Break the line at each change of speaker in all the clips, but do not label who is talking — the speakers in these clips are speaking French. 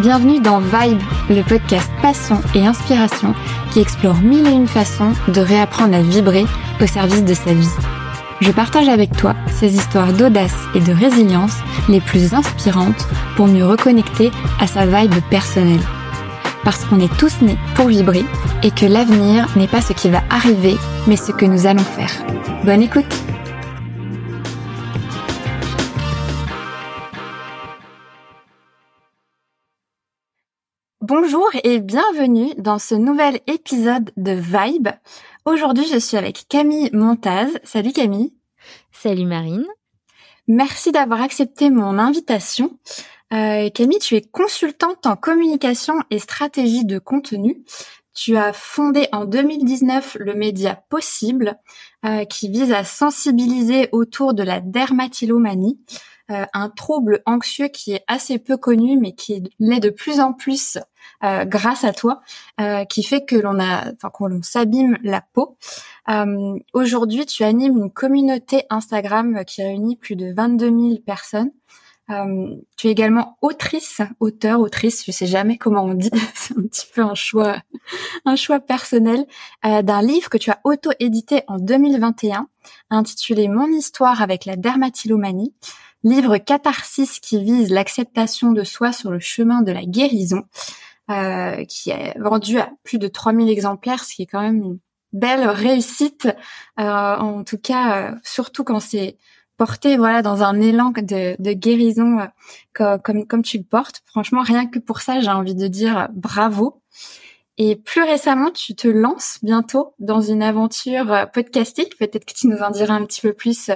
Bienvenue dans Vibe, le podcast passion et inspiration qui explore mille et une façons de réapprendre à vibrer au service de sa vie. Je partage avec toi ces histoires d'audace et de résilience les plus inspirantes pour mieux reconnecter à sa vibe personnelle. Parce qu'on est tous nés pour vibrer et que l'avenir n'est pas ce qui va arriver, mais ce que nous allons faire. Bonne écoute Bonjour et bienvenue dans ce nouvel épisode de Vibe. Aujourd'hui, je suis avec Camille Montaz. Salut Camille.
Salut Marine.
Merci d'avoir accepté mon invitation. Euh, Camille, tu es consultante en communication et stratégie de contenu. Tu as fondé en 2019 le média Possible, euh, qui vise à sensibiliser autour de la dermatillomanie, euh, un trouble anxieux qui est assez peu connu, mais qui l'est de plus en plus euh, grâce à toi, euh, qui fait que l'on a, enfin qu'on s'abîme la peau. Aujourd'hui, tu animes une communauté Instagram qui réunit plus de 22 000 personnes. tu es également autrice, auteur, autrice, je sais jamais comment on dit, c'est un petit peu un choix, un choix personnel, d'un livre que tu as auto-édité en 2021, intitulé Mon histoire avec la dermatillomanie livre catharsis qui vise l'acceptation de soi sur le chemin de la guérison, euh, qui est vendu à plus de 3000 exemplaires, ce qui est quand même une belle réussite, euh, en tout cas, euh, surtout quand c'est porté voilà dans un élan de, de guérison comme, comme, comme tu le portes. Franchement, rien que pour ça, j'ai envie de dire bravo. Et plus récemment, tu te lances bientôt dans une aventure euh, podcastique. Peut-être que tu nous en diras un petit peu plus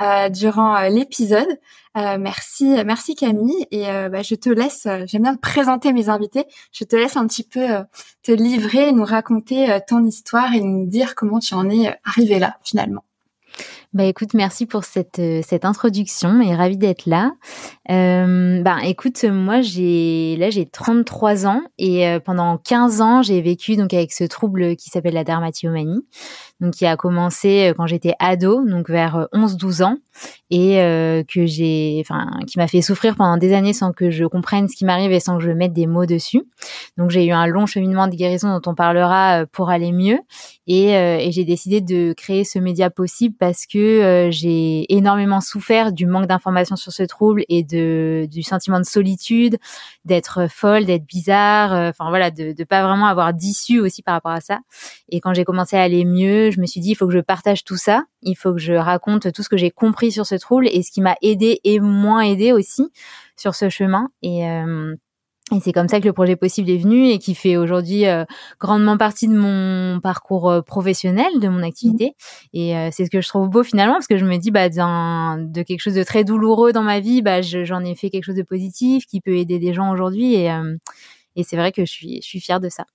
euh, durant euh, l'épisode. merci, merci Camille. Et bah, je te laisse. J'aime bien présenter mes invités. Je te laisse un petit peu te livrer, nous raconter ton histoire et nous dire comment tu en es arrivé là finalement.
Bah écoute, merci pour cette euh, cette introduction et ravie d'être là. Euh, bah écoute, moi j'ai là j'ai 33 ans et euh, pendant 15 ans, j'ai vécu donc avec ce trouble qui s'appelle la dermatillomanie donc qui a commencé euh, quand j'étais ado, donc vers 11-12 ans, et euh, que j'ai, enfin, qui m'a fait souffrir pendant des années sans que je comprenne ce qui m'arrive et sans que je mette des mots dessus. Donc j'ai eu un long cheminement de guérison dont on parlera euh, pour aller mieux, et, et j'ai décidé de créer ce média possible parce que j'ai énormément souffert du manque d'informations sur ce trouble et de du sentiment de solitude, d'être folle, d'être bizarre, enfin voilà, de, de pas vraiment avoir d'issue aussi par rapport à ça. Et quand j'ai commencé à aller mieux je me suis dit, il faut que je partage tout ça, il faut que je raconte tout ce que j'ai compris sur ce trouble et ce qui m'a aidé et moins aidé aussi sur ce chemin. Et, euh, et c'est comme ça que le projet possible est venu et qui fait aujourd'hui euh, grandement partie de mon parcours euh, professionnel, de mon activité. Et c'est ce que je trouve beau finalement parce que je me dis bah de quelque chose de très douloureux dans ma vie, bah j'en ai fait quelque chose de positif qui peut aider des gens aujourd'hui et et c'est vrai que je suis je suis fière de ça.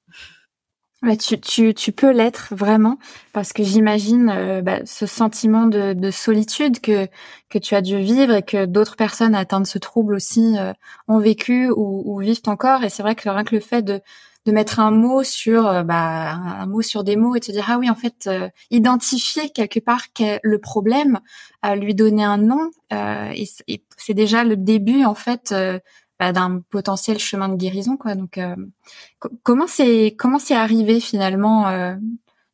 Bah, tu, tu, tu peux l'être vraiment parce que j'imagine euh, bah, ce sentiment de, de, solitude que, que tu as dû vivre et que d'autres personnes atteintes de ce trouble aussi euh, ont vécu ou, ou, vivent encore. Et c'est vrai que rien que le fait de, de mettre un mot sur euh, bah, un mot sur des mots et de se dire ah oui en fait identifier quelque part le problème, lui donner un nom et c'est déjà le début en fait bah, d'un potentiel chemin de guérison quoi. Donc euh, comment c'est comment c'est arrivé finalement euh,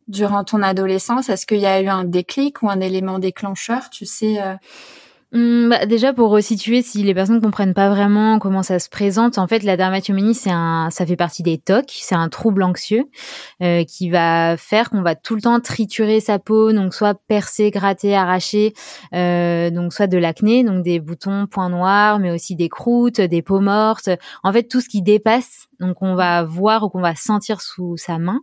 durant ton adolescence? Est-ce qu'il y a eu un déclic ou un élément déclencheur? Tu sais
Hum, bah, déjà pour resituer, si les personnes comprennent pas vraiment comment ça se présente, en fait, la dermatillomanie, c'est un, ça fait partie des TOC, c'est un trouble anxieux euh, qui va faire qu'on va tout le temps triturer sa peau, donc soit percer, gratter, arracher, euh, donc soit de l'acné, donc des boutons, points noirs, mais aussi des croûtes, des peaux mortes, en fait tout ce qui dépasse donc on va voir ou qu'on va sentir sous sa main.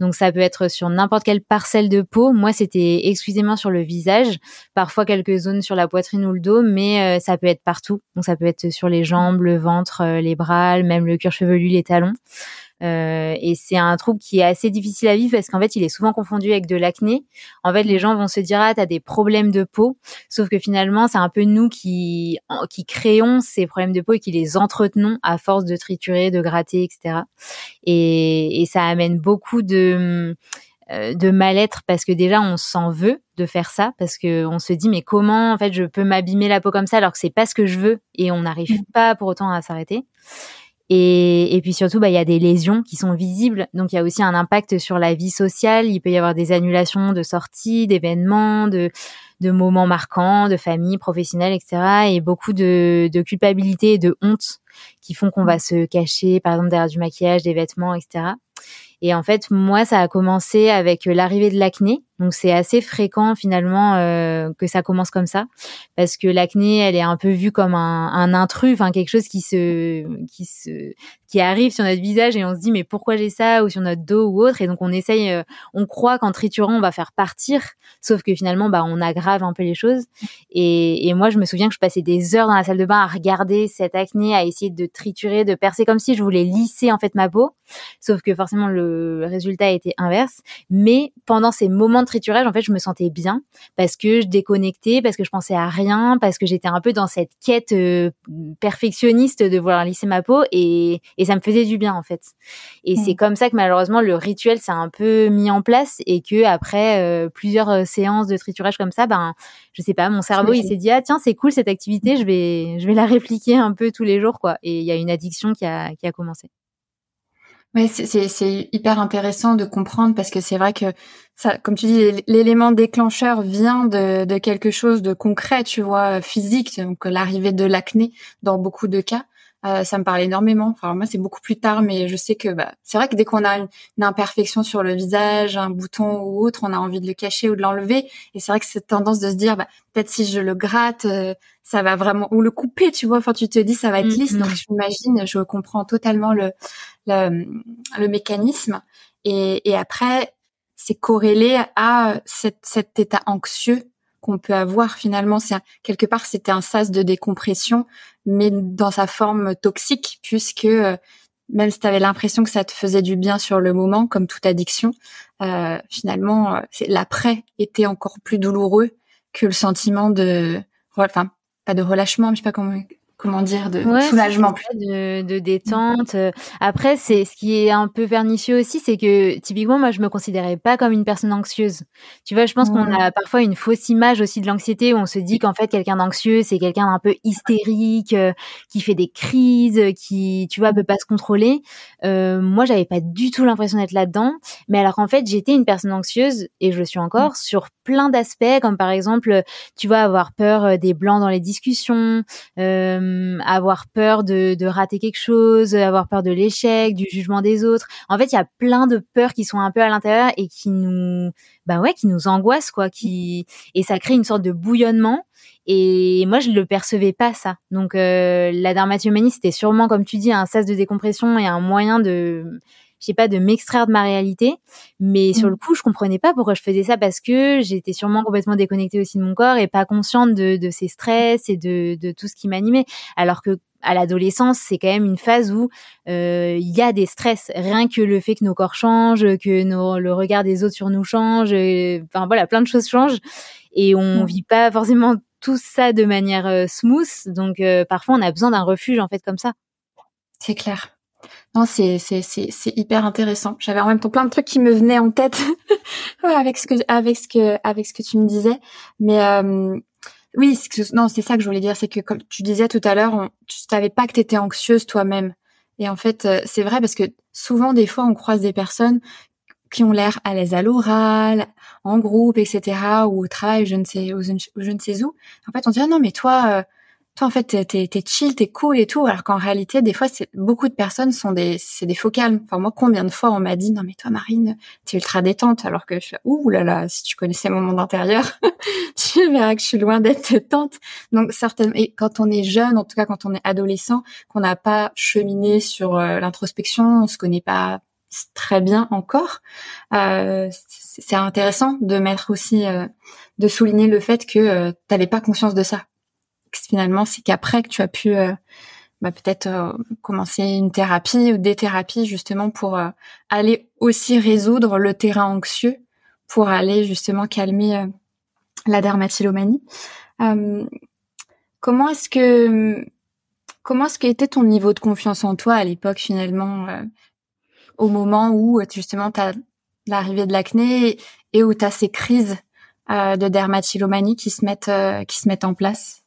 Donc ça peut être sur n'importe quelle parcelle de peau. Moi c'était exclusivement sur le visage, parfois quelques zones sur la poitrine ou le dos, mais euh, ça peut être partout. Donc ça peut être sur les jambes, le ventre, euh, les bras, même le cuir chevelu, les talons. Euh, et c'est un trouble qui est assez difficile à vivre parce qu'en fait, il est souvent confondu avec de l'acné. En fait, les gens vont se dire ah t'as des problèmes de peau, sauf que finalement, c'est un peu nous qui qui créons ces problèmes de peau et qui les entretenons à force de triturer, de gratter, etc. Et, et ça amène beaucoup de euh, de mal-être parce que déjà on s'en veut de faire ça parce que on se dit mais comment en fait je peux m'abîmer la peau comme ça alors que c'est pas ce que je veux et on n'arrive mmh. pas pour autant à s'arrêter Et, et puis surtout, bah, il y a des lésions qui sont visibles. Donc, il y a aussi un impact sur la vie sociale. Il peut y avoir des annulations de sorties, d'événements, de, de moments marquants, de famille, professionnelle, etc. Et beaucoup de, de culpabilité et de honte qui font qu'on va se cacher, par exemple, derrière du maquillage, des vêtements, etc. Et en fait, moi, ça a commencé avec l'arrivée de l'acné. Donc c'est assez fréquent finalement euh, que ça commence comme ça, parce que l'acné, elle est un peu vue comme un, un intrus, enfin quelque chose qui se, qui se, qui arrive sur notre visage et on se dit mais pourquoi j'ai ça ou sur notre dos ou autre? Et donc on essaye, euh, on croit qu'en triturant on va faire partir, sauf que finalement bah on aggrave un peu les choses. Et, et moi je me souviens que je passais des heures dans la salle de bain à regarder cette acné, à essayer de triturer, de percer comme si je voulais lisser en fait ma peau, sauf que forcément le résultat était inverse. Mais pendant ces moments triturage, en fait, je me sentais bien parce que je déconnectais, parce que je pensais à rien, parce que j'étais un peu dans cette quête euh, perfectionniste de vouloir lisser ma peau et, et ça me faisait du bien en fait. Et c'est mm. comme ça que malheureusement le rituel s'est un peu mis en place et que après euh, plusieurs euh, séances de triturage comme ça, ben je sais pas, mon cerveau il s'est dit ah tiens c'est cool cette activité, je vais je vais la répliquer un peu tous les jours quoi. Et il y a une addiction qui a qui a commencé.
Ouais, c'est hyper intéressant de comprendre parce que c'est vrai que ça, comme tu dis, l'élément déclencheur vient de, de, quelque chose de concret, tu vois, physique, donc l'arrivée de l'acné dans beaucoup de cas. Euh, ça me parle énormément. Enfin, moi, c'est beaucoup plus tard, mais je sais que bah, c'est vrai que dès qu'on a une, imperfection sur le visage, un bouton ou autre, on a envie de le cacher ou de l'enlever. Et c'est vrai que cette tendance de se dire, bah, peut-être si je le gratte, euh, ça va vraiment ou le couper, tu vois. Enfin, tu te dis, ça va être mm, lisse. Mm. Donc, j'imagine, je comprends totalement le le, le mécanisme. Et, et après, c'est corrélé à cette, cet état anxieux qu'on peut avoir finalement. C'est quelque part c'était un sas de décompression, mais dans sa forme toxique, puisque euh, même si tu avais l'impression que ça te faisait du bien sur le moment, comme toute addiction, euh, finalement, euh, l'après était encore plus douloureux que le sentiment de, enfin, pas de relâchement, je sais pas comment comment dire de soulagement
de, de détente euh, après c'est ce qui est un peu pernicieux aussi c'est que typiquement moi je me considérais pas comme une personne anxieuse. Tu vois je pense qu'on a parfois une fausse image aussi de l'anxiété où on se dit qu'en fait quelqu'un d'anxieux c'est quelqu'un d'un peu hystérique euh, qui fait des crises qui tu vois peut pas se contrôler. Euh, moi j'avais pas du tout l'impression d'être là-dedans. Mais alors en fait j'étais une personne anxieuse et je le suis encore sur plein d'aspects comme par exemple tu vois avoir peur euh, des blancs dans les discussions euh, euh, avoir peur de, de, rater quelque chose, avoir peur de l'échec, du jugement des autres. En fait, il y a plein de peurs qui sont un peu à l'intérieur et qui nous, bah ouais, qui nous angoissent quoi, qui et ça crée une sorte de bouillonnement. Et moi, je le percevais pas ça. Donc, euh, la dermatomanie, c'était sûrement, comme tu dis, un sas de décompression et un moyen de je sais pas, de m'extraire de ma réalité. Mais sur mm. le coup, je comprenais pas pourquoi je faisais ça parce que j'étais sûrement complètement déconnectée aussi de mon corps et pas consciente de, de ces stress et de, de tout ce qui m'animait. Alors que à l'adolescence, c'est quand même une phase où euh, il y a des stress. Rien que le fait que nos corps changent, que nos, le regard des autres sur nous change, euh, enfin voilà, plein de choses changent et on mm. vit pas forcément tout ça de manière euh, smooth. Donc parfois, on a besoin d'un refuge en fait comme ça.
C'est clair. Non, c'est c'est c'est hyper intéressant. J'avais en même temps plein de trucs qui me venaient en tête avec ce que avec ce que avec ce que tu me disais, mais euh, oui, non, c'est ça que je voulais dire, c'est que comme tu disais tout à l'heure, tu savais pas que tu étais anxieuse toi-même. Et en fait, euh, c'est vrai parce que souvent, des fois, on croise des personnes qui ont l'air à l'aise à l'oral, en groupe, etc., ou au travail, je ne sais, ou je ne sais où. En fait, on dit ah non, mais toi, euh, toi en fait t'es t'es chill t'es cool et tout alors qu'en réalité des fois c'est beaucoup de personnes sont des c'est des faux calmes. Enfin moi combien de fois on m'a dit non mais toi Marine t'es ultra détente alors que je ouh là là si tu connaissais mon monde intérieur tu verras que je suis loin d'être détente donc certainement et quand on est jeune en tout cas quand on est adolescent qu'on n'a pas cheminé sur euh, l'introspection on se connaît pas très bien encore euh, c'est intéressant de mettre aussi euh, de souligner le fait que euh, t'avais pas conscience de ça finalement, c'est qu'après que tu as pu euh, bah, peut-être euh, commencer une thérapie ou des thérapies justement pour euh, aller aussi résoudre le terrain anxieux, pour aller justement calmer la dermatillomanie. comment est-ce que comment est-ce qu'était ton niveau de confiance en toi à l'époque finalement au moment où justement tu as l'arrivée de l'acné et où tu as ces crises de dermatillomanie qui se mettent qui se mettent en place?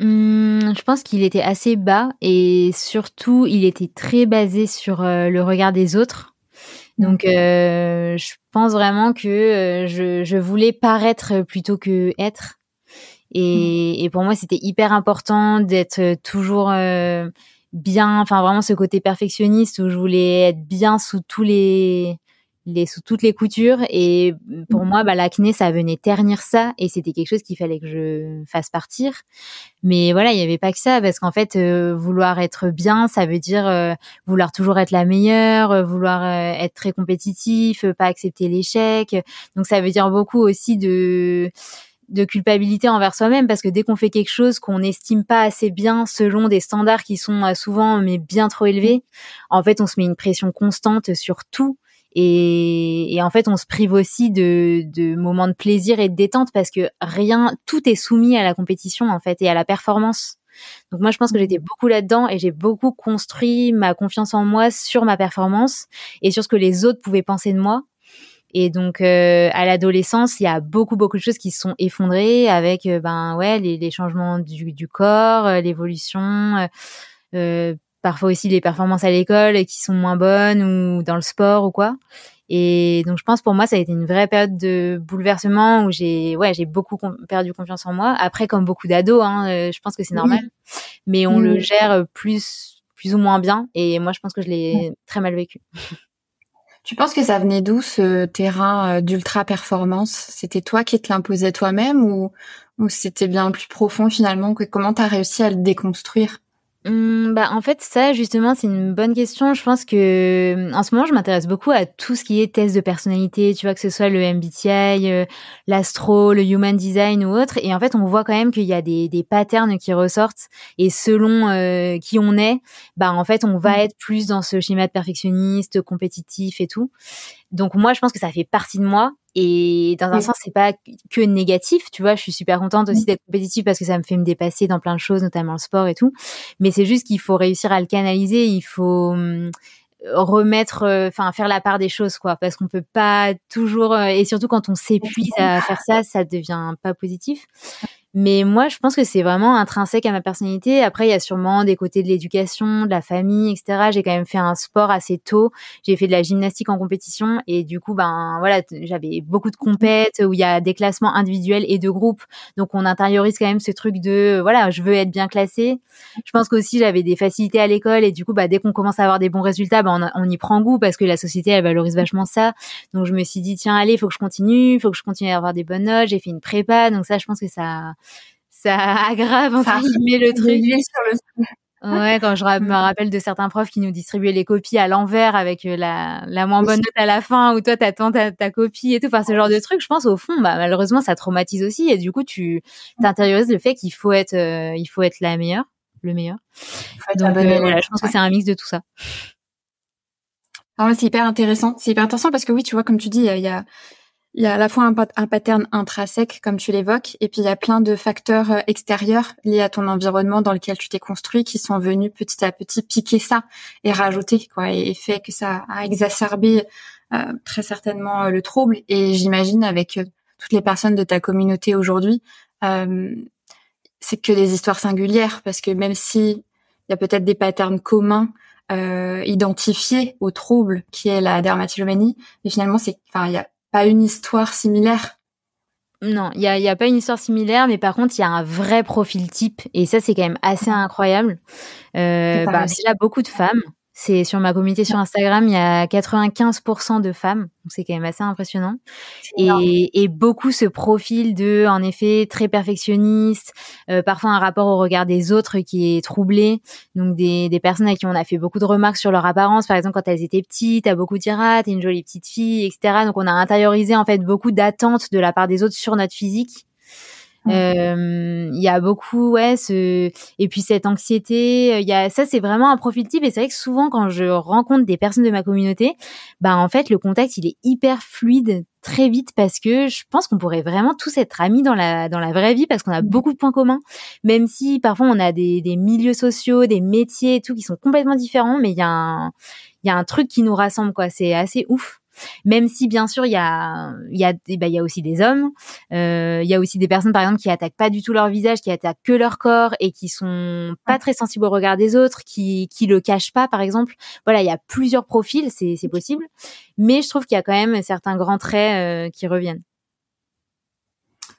Hum, je pense qu'il était assez bas et surtout il était très basé sur euh, le regard des autres. Donc euh, je pense vraiment que euh, je, je, voulais paraître plutôt que être. Et, et pour moi c'était hyper important d'être toujours bien, enfin vraiment ce côté perfectionniste où je voulais être bien sous tous les les sous toutes les coutures et pour moi bah l'acné ça venait ternir ça et c'était quelque chose qu'il fallait que je fasse partir. Mais voilà il y avait pas que ça parce qu'en fait euh, vouloir être bien ça veut dire euh, vouloir toujours être la meilleure euh, vouloir être très compétitif pas accepter l'échec. Donc ça veut dire beaucoup aussi de de culpabilité envers soi-même parce que dès qu'on fait quelque chose qu'on n'estime pas assez bien selon des standards qui sont souvent mais bien trop élevés, en fait on se met une pression constante sur tout et, et, en fait, on se prive aussi de, de, moments de plaisir et de détente parce que rien, tout est soumis à la compétition en fait et à la performance. Donc moi, je pense que j'étais mmh. beaucoup là-dedans et j'ai beaucoup construit ma confiance en moi sur ma performance et sur ce que les autres pouvaient penser de moi. Et donc euh, à l'adolescence, il y a beaucoup beaucoup de choses qui se sont effondrées avec euh, ben ouais les, les changements du, du corps, euh, l'évolution, euh, parfois aussi les performances à l'école qui sont moins bonnes ou dans le sport ou quoi. Et donc je pense pour moi ça a été une vraie période de bouleversement où j'ai ouais j'ai beaucoup perdu confiance en moi. Après comme beaucoup d'ados, hein, euh, je pense que c'est normal, mais on le gère plus plus ou moins bien. Et moi je pense que je l'ai très mal vécu.
Tu penses que ça venait d'où ce terrain euh, d'ultra performance? C'était toi qui te l'imposais toi-même ou, ou c'était bien plus profond finalement? Que Comment t'as réussi à le déconstruire?
Mmh, bah en fait ça justement c'est une bonne question. Je pense que en ce moment je m'intéresse beaucoup à tout ce qui est test de personnalité, tu vois que ce soit le MBTI, euh, l'astro, le human design ou autre. Et en fait on voit quand même qu'il y a des, des patterns qui ressortent et selon euh, qui on est, bah en fait on va mmh. être plus dans ce schéma de perfectionniste, compétitif et tout. Donc moi je pense que ça fait partie de moi et dans un sens, c'est pas que négatif, tu vois. Je suis super contente aussi d'être compétitive parce que ça me fait me dépasser dans plein de choses, notamment le sport et tout. Mais c'est juste qu'il faut réussir à le canaliser. Il faut hum, remettre, euh, enfin faire la part des choses, quoi, parce qu'on peut pas toujours. Euh, et surtout quand on s'épuise à faire ça, ça devient pas positif. Mais moi, je pense que c'est vraiment intrinsèque à ma personnalité. Après, il y a sûrement des côtés de l'éducation, de la famille, etc. J'ai quand même fait un sport assez tôt. J'ai fait de la gymnastique en compétition et du coup, ben voilà, j'avais beaucoup de compètes où il y a des classements individuels et de groupe. Donc, on intériorise quand même ce truc de voilà, je veux être bien classé. Je pense qu'aussi j'avais des facilités à l'école et du coup, bah dès qu'on commence à avoir des bons résultats, ben on, on, y prend goût parce que la société elle valorise vachement ça. Donc, je me suis dit tiens, allez, faut que je continue, faut que je continue à avoir des bonnes notes. J'ai fait une prépa, donc ça, je pense que ça ça aggrave entre guillemets le truc. le... Ouais, quand je me rappelle de certains profs qui nous distribuaient les copies à l'envers avec euh, la, la moins bonne note à la fin, ou toi t'attends ta, ta copie et tout. Enfin, ce genre de truc, je pense au fond, bah malheureusement, ça traumatise aussi. Et du coup, tu t'intériorises le fait qu'il faut être, euh, il faut être la meilleure, le meilleur. Donc euh, voilà, je pense que c'est un mix de tout ça.
Alors c'est hyper intéressant. C'est hyper intéressant parce que oui, tu vois, comme tu dis, il y a il y a à la fois un, un pattern intrinsèque, comme tu l'évoques, et puis il y a plein de facteurs euh, extérieurs liés à ton environnement dans lequel tu t'es construit qui sont venus petit à petit piquer ça et rajouter, quoi, et, fait que ça a exacerbé euh, très certainement euh, le trouble. Et j'imagine avec toutes les personnes de ta communauté aujourd'hui, c'est que des histoires singulières, parce que même si il y a peut-être des patterns communs identifiés au trouble qui est la dermatillomanie, mais finalement c'est, enfin il y a pas une histoire similaire.
Non, il y a, y a, pas une histoire similaire, mais par contre, il y a un vrai profil type, et ça, c'est quand même assez incroyable. Euh, bah, déjà, beaucoup de femmes. C'est sur ma communauté sur Instagram, il y a 95% de femmes, c'est quand même assez impressionnant. Et, et, beaucoup ce profil de, en effet, très perfectionniste, euh, parfois un rapport au regard des autres qui est troublé. Donc des, des personnes à qui on a fait beaucoup de remarques sur leur apparence, par exemple quand elles étaient petites, à beaucoup dire ah t'es une jolie petite fille, etc. Donc on a intériorisé en fait beaucoup d'attentes de la part des autres sur notre physique. Euh, il y a beaucoup, ouais, ce et puis cette anxiété. Il y a ça, c'est vraiment un profil type. Et c'est vrai que souvent, quand je rencontre des personnes de ma communauté, bah en fait, le contact il est hyper fluide très vite parce que je pense qu'on pourrait vraiment tous être amis dans la dans la vraie vie parce qu'on a mmh. beaucoup de points communs. Même si parfois on a des, des milieux sociaux, des métiers et tout qui sont complètement différents, mais il y a un il y a un truc qui nous rassemble quoi. C'est assez ouf. Même si bien sûr il y a il y a bah, il y a aussi des hommes, euh, il y a aussi des personnes par exemple qui attaquent pas du tout leur visage, qui attaquent que leur corps et qui sont pas très sensibles au regard des autres, qui qui le cachent pas par exemple. Voilà, il y a plusieurs profils, c'est c'est possible, mais je trouve qu'il y a quand même certains grands traits euh, qui reviennent.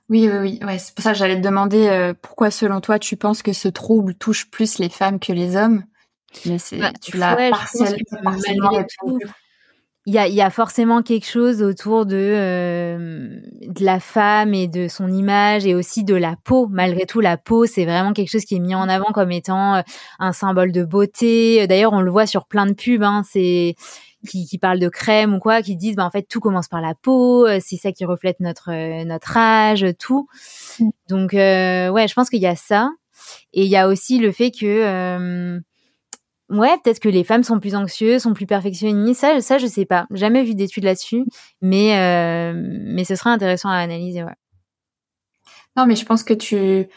Oui, oui, oui. Ouais, c'est pour ça que j'allais te demander euh, pourquoi, selon toi, tu penses que ce trouble touche plus les femmes que les hommes? Mais c'est, bah, tu l'as
il y a, y a, forcément quelque chose autour de, euh, de la femme et de son image et aussi de la peau. Malgré tout, la peau, c'est vraiment quelque chose qui est mis en avant comme étant euh, un symbole de beauté. D'ailleurs, on le voit sur plein de pubs. Hein, c'est qui, qui parlent de crème ou quoi, qui disent bah en fait tout commence par la peau, euh, c'est ça qui reflète notre notre âge, tout. Mm. Donc ouais, je pense qu'il y a ça et il y a aussi le fait que Ouais, peut-être que les femmes sont plus anxieuses, sont plus perfectionnistes. Ça, ça, je sais pas. Jamais vu d'études là-dessus, mais euh, mais ce serait intéressant à analyser. Ouais.
Non, mais je pense que tu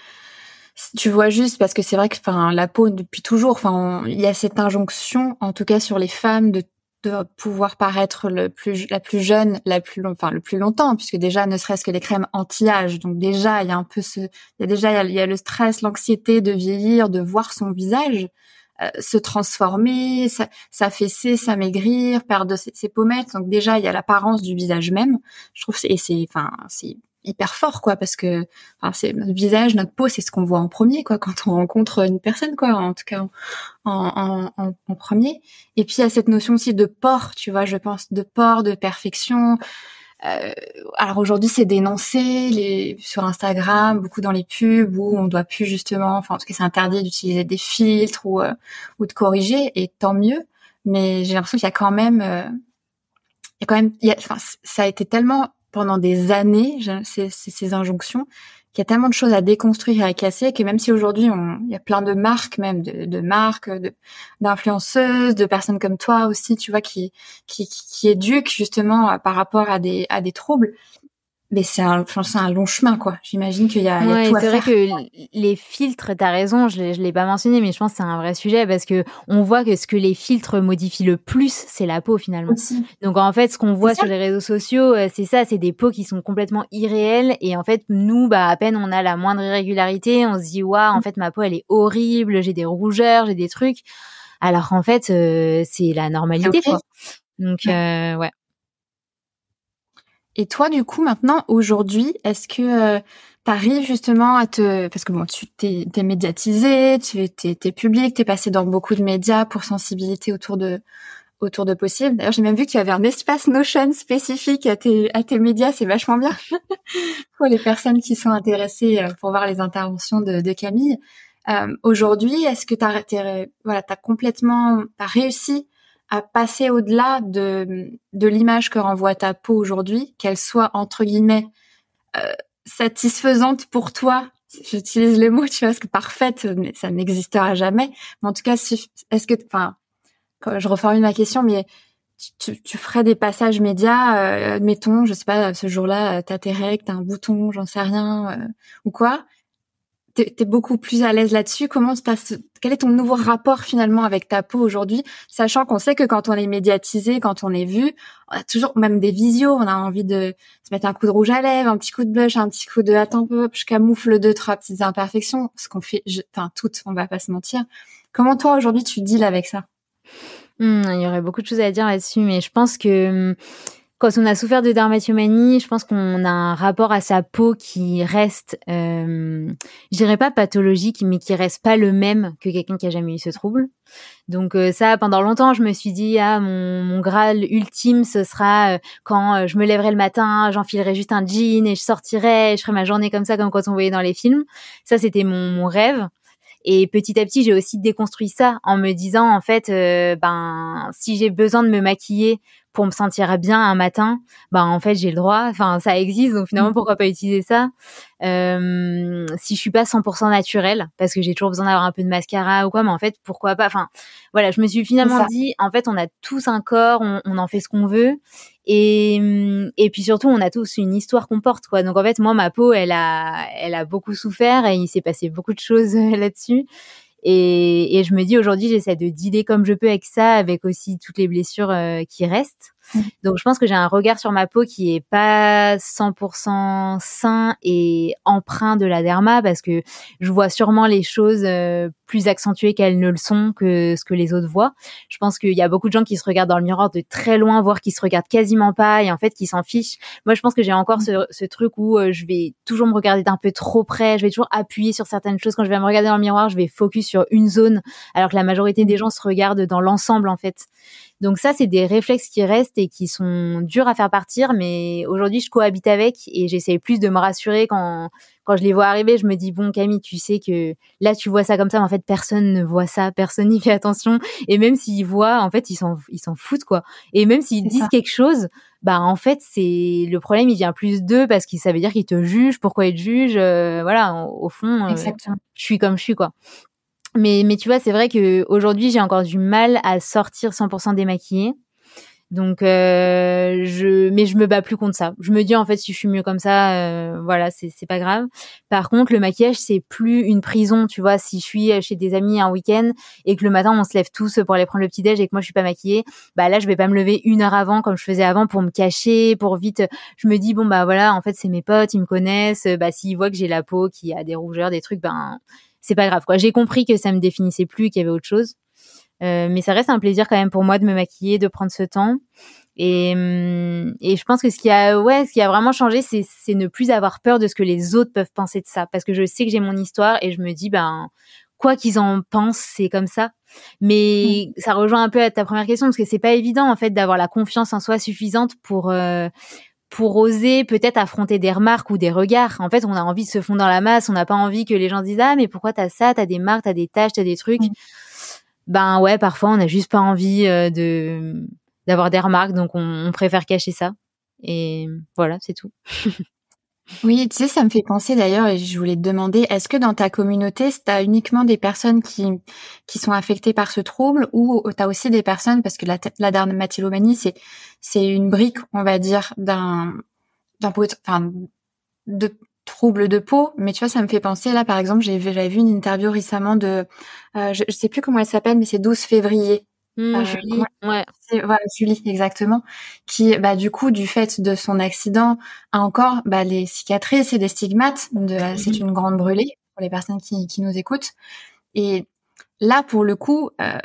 tu vois juste parce que c'est vrai que enfin la peau depuis toujours, enfin il y a cette injonction, en tout cas sur les femmes, de de pouvoir paraître le plus la plus jeune, la plus enfin le plus longtemps, puisque déjà ne serait-ce que les crèmes anti-âge, donc déjà il y a un peu ce, il y a déjà il y a le stress, l'anxiété de vieillir, de voir son visage. Euh, se transformer, s'affaisser, s'amaigrir, perdre ses, ses, pommettes. Donc déjà, il y a l'apparence du visage même. Je trouve et c'est enfin c'est hyper fort quoi parce que enfin, c'est notre visage, notre peau, c'est ce qu'on voit en premier quoi quand on rencontre une personne quoi. En tout cas en, en, en, premier. Et puis il y a cette notion aussi de port, tu vois, je pense de port, de perfection. Euh, alors aujourd'hui, c'est dénoncé les, sur Instagram, beaucoup dans les pubs où on doit plus justement, enfin en tout cas, c'est interdit d'utiliser des filtres ou euh, ou de corriger, et tant mieux. Mais j'ai l'impression qu'il y a quand même, euh, il y a quand même, il y a, enfin, ça a été tellement pendant des années ces, ces injonctions il y a tellement de choses à déconstruire et à casser que même si aujourd'hui il y a plein de marques même de, de marques d'influenceuses de, personnes comme toi aussi tu vois qui qui, qui éduquent justement par rapport à des à des troubles mais c'est un, un long chemin, quoi. J'imagine qu'il y a,
ouais, C'est vrai que les filtres, t'as raison, je je l'ai pas mentionné, mais je pense que c'est un vrai sujet parce que on voit que ce que les filtres modifient le plus, c'est la peau finalement. Donc en fait, ce qu'on voit sur les réseaux sociaux, euh, c'est ça, c'est des peaux qui sont complètement irréelles et en fait, nous, bah à peine on a la moindre irrégularité, on se dit waouh, en mm. fait ma peau elle est horrible, j'ai des rougeurs, j'ai des trucs, alors en fait euh, c'est la normalité, quoi. Donc euh, ouais.
Et toi, du coup, maintenant, aujourd'hui, est-ce que euh, tu arrives justement à te... Parce que bon, tu t'es, t'es médiatisé, tu es, t'es, public, t'es passé dans beaucoup de médias pour sensibilité autour de autour de possible. D'ailleurs, j'ai même vu qu'il y avait un espace Notion spécifique à tes, à tes médias, c'est vachement bien pour les personnes qui sont intéressées euh, pour voir les interventions de, de Camille. Euh, aujourd'hui, est-ce que tu as, voilà, t'as complètement, t'as réussi à passer au-delà de, de l'image que renvoie ta peau aujourd'hui, qu'elle soit entre guillemets euh, satisfaisante pour toi. J'utilise les mots, tu vois, parce que parfaite, ça n'existera jamais. Mais en tout cas, est-ce que, enfin, je reformule ma question, mais tu, tu ferais des passages médias, euh, admettons, je sais pas, ce jour-là, t'as tes règles, t'as un bouton, j'en sais rien, euh, ou quoi tu es, beaucoup plus à l'aise là-dessus. Comment se passe Quel est ton nouveau rapport finalement avec ta peau aujourd'hui, sachant qu'on sait que quand on est médiatisé, quand on est vu, on a toujours même des visios, on a envie de se mettre un coup de rouge à lèvres, un petit coup de blush, un petit coup de attends, hop, je camoufle deux trois petites imperfections, ce qu'on fait, enfin toutes, on va pas se mentir. Comment toi aujourd'hui tu deals avec ça?
Hmm, Il y aurait beaucoup de choses à dire là-dessus, mais je pense que hmm, quand on a souffert de dermatomanie, je pense qu'on a un rapport à sa peau qui reste, euh, je dirais pas pathologique, mais qui reste pas le même que quelqu'un qui a jamais eu ce trouble. Donc euh, ça, pendant longtemps, je me suis dit ah mon, mon graal ultime, ce sera euh, quand euh, je me lèverai le matin, j'enfilerai juste un jean et je sortirai, je ferai ma journée comme ça, comme quand on voyait dans les films. Ça, c'était mon, mon rêve. Et petit à petit, j'ai aussi déconstruit ça en me disant en fait, ben si j'ai besoin de me maquiller pour me sentir bien un matin, bah en fait j'ai le droit. Enfin ça existe donc finalement mm. pourquoi pas utiliser ça? Euh, Si je suis pas 100% naturelle parce que j'ai toujours besoin d'avoir un peu de mascara ou quoi, mais en fait pourquoi pas? Enfin voilà, je me suis finalement dit en fait on a tous un corps, on, on en fait ce qu'on veut et et puis surtout on a tous une histoire qu'on porte quoi. Donc en fait moi ma peau elle a elle a beaucoup souffert et il s'est passé beaucoup de choses là-dessus. Et, et je me dis aujourd'hui, j'essaie de dealer comme je peux avec ça, avec aussi toutes les blessures qui restent. Mmh. Donc je pense que j'ai un regard sur ma peau qui est pas 100% sain et empreint de la derma parce que je vois sûrement les choses euh, plus accentuées qu'elles ne le sont que ce que les autres voient. Je pense qu'il y a beaucoup de gens qui se regardent dans le miroir de très loin, voire qui se regardent quasiment pas et en fait qui s'en fichent. Moi je pense que j'ai encore mmh. ce, truc où euh, je vais toujours me regarder d'un peu trop près, je vais toujours appuyer sur certaines choses quand je vais me regarder dans le miroir, je vais focus sur une zone alors que la majorité des gens se regardent dans l'ensemble en fait. Donc ça, c'est des réflexes qui restent et qui sont durs à faire partir. Mais aujourd'hui, je cohabite avec et j'essaie plus de me rassurer quand quand je les vois arriver. Je me dis bon, Camille, tu sais que là, tu vois ça comme ça, mais en fait, personne ne voit ça, personne n'y fait attention. Et même s'ils voient, en fait, ils s'en ils s'en foutent quoi. Et même s'ils disent quelque chose, bah en fait, c'est le problème, il vient plus d'eux parce que ça veut dire qu'ils te jugent. Pourquoi ils te jugent? Euh, Voilà, au, fond, euh, je suis comme je suis quoi. Mais, mais tu vois, c'est vrai que aujourd'hui, j'ai encore du mal à sortir 100% démaquillée. Donc, euh, je, mais je me bats plus contre ça. Je me dis en fait, si je suis mieux comme ça, euh, voilà, c'est c'est pas grave. Par contre, le maquillage, c'est plus une prison, tu vois. Si je suis chez des amis un week-end et que le matin on se lève tous pour aller prendre le petit déj et que moi je suis pas maquillée, bah là je vais pas me lever une heure avant comme je faisais avant pour me cacher, pour vite. Je me dis bon bah voilà, en fait c'est mes potes, ils me connaissent. Bah s'ils voient que j'ai la peau qui a des rougeurs, des trucs, ben c'est pas grave quoi. J'ai compris que ça me définissait plus, qu'il y avait autre chose. Euh, mais ça reste un plaisir quand même pour moi de me maquiller, de prendre ce temps. Et, hum, et je pense que ce qui a, ouais, ce qui a vraiment changé, c'est, c'est ne plus avoir peur de ce que les autres peuvent penser de ça, parce que je sais que j'ai mon histoire et je me dis, ben, quoi qu'ils en pensent, c'est comme ça. Mais mmh. ça rejoint un peu à ta première question, parce que c'est pas évident en fait d'avoir la confiance en soi suffisante pour euh, pour oser peut-être affronter des remarques ou des regards. En fait, on a envie de se fondre dans la masse, on n'a pas envie que les gens disent ah mais pourquoi t'as ça, t'as des marques, t'as des taches, t'as des trucs. Mm. Ben ouais, parfois on n'a juste pas envie euh, de d'avoir des remarques, donc on, on préfère cacher ça. Et voilà, c'est tout.
Oui, tu sais, ça me fait penser d'ailleurs, et je voulais te demander, est-ce que dans ta communauté, tu uniquement des personnes qui, qui sont affectées par ce trouble ou tu aussi des personnes, parce que la, la dermatillomanie, c'est, c'est une brique, on va dire, d'un, d'un enfin, de troubles de peau, mais tu vois, ça me fait penser, là, par exemple, j'ai, j'avais vu une interview récemment de, euh, je, je sais plus comment elle s'appelle, mais c'est 12 février.
Mmh, euh, Julie, ouais.
Voilà, Julie, exactement. Qui, bah, du coup, du fait de son accident, a encore bah, les cicatrices et des stigmates. De, C'est mmh. une grande brûlée pour les personnes qui, qui nous écoutent. Et là, pour le coup, euh,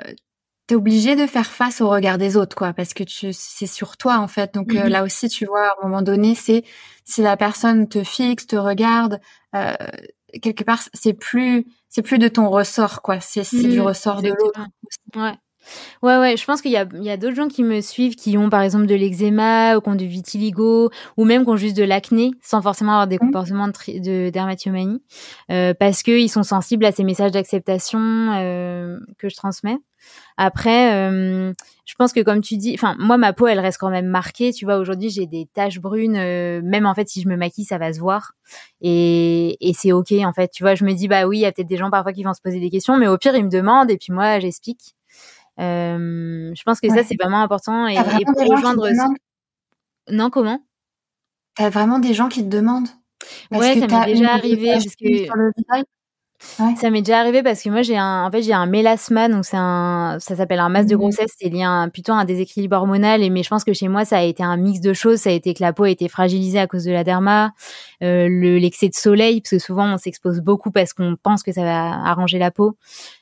t'es obligé de faire face au regard des autres, quoi, parce que tu, c'est sur toi en fait. Donc euh, mmh là aussi, tu vois, à un moment donné, c'est si la personne te fixe, te regarde, euh, quelque part, c'est plus, c'est plus de ton ressort, quoi. C'est, c'est du ressort de l'autre.
Ouais. Ouais, ouais, je pense qu'il y a, il y a d'autres gens qui me suivent qui ont par exemple de l'eczéma ou qui ont du vitiligo ou même qui ont juste de l'acné sans forcément avoir des mmh. comportements de, de dermatillomanie euh, parce qu'ils sont sensibles à ces messages d'acceptation euh, que je transmets. Après, euh, je pense que comme tu dis, enfin moi ma peau elle reste quand même marquée. Tu vois aujourd'hui j'ai des taches brunes, euh, même en fait si je me maquille ça va se voir et, et c'est ok en fait. Tu vois je me dis bah oui il y a peut-être des gens parfois qui vont se poser des questions, mais au pire ils me demandent et puis moi j'explique. Euh, je pense que ça, c'est vraiment important. Et, et pour rejoindre. Non, comment?
T'as vraiment des gens qui te demandent?
Ouais, ça m'est déjà arrivé. Parce que... Ça m'est déjà arrivé parce que moi j'ai un, en fait j'ai un mélasma, donc c'est un, ça s'appelle un masque de mmh. grossesse, c'est lié à, plutôt à un déséquilibre hormonal. Et mais je pense que chez moi ça a été un mix de choses, ça a été que la peau a été fragilisée à cause de la derma, euh, le l'excès de soleil, parce que souvent on s'expose beaucoup parce qu'on pense que ça va arranger la peau,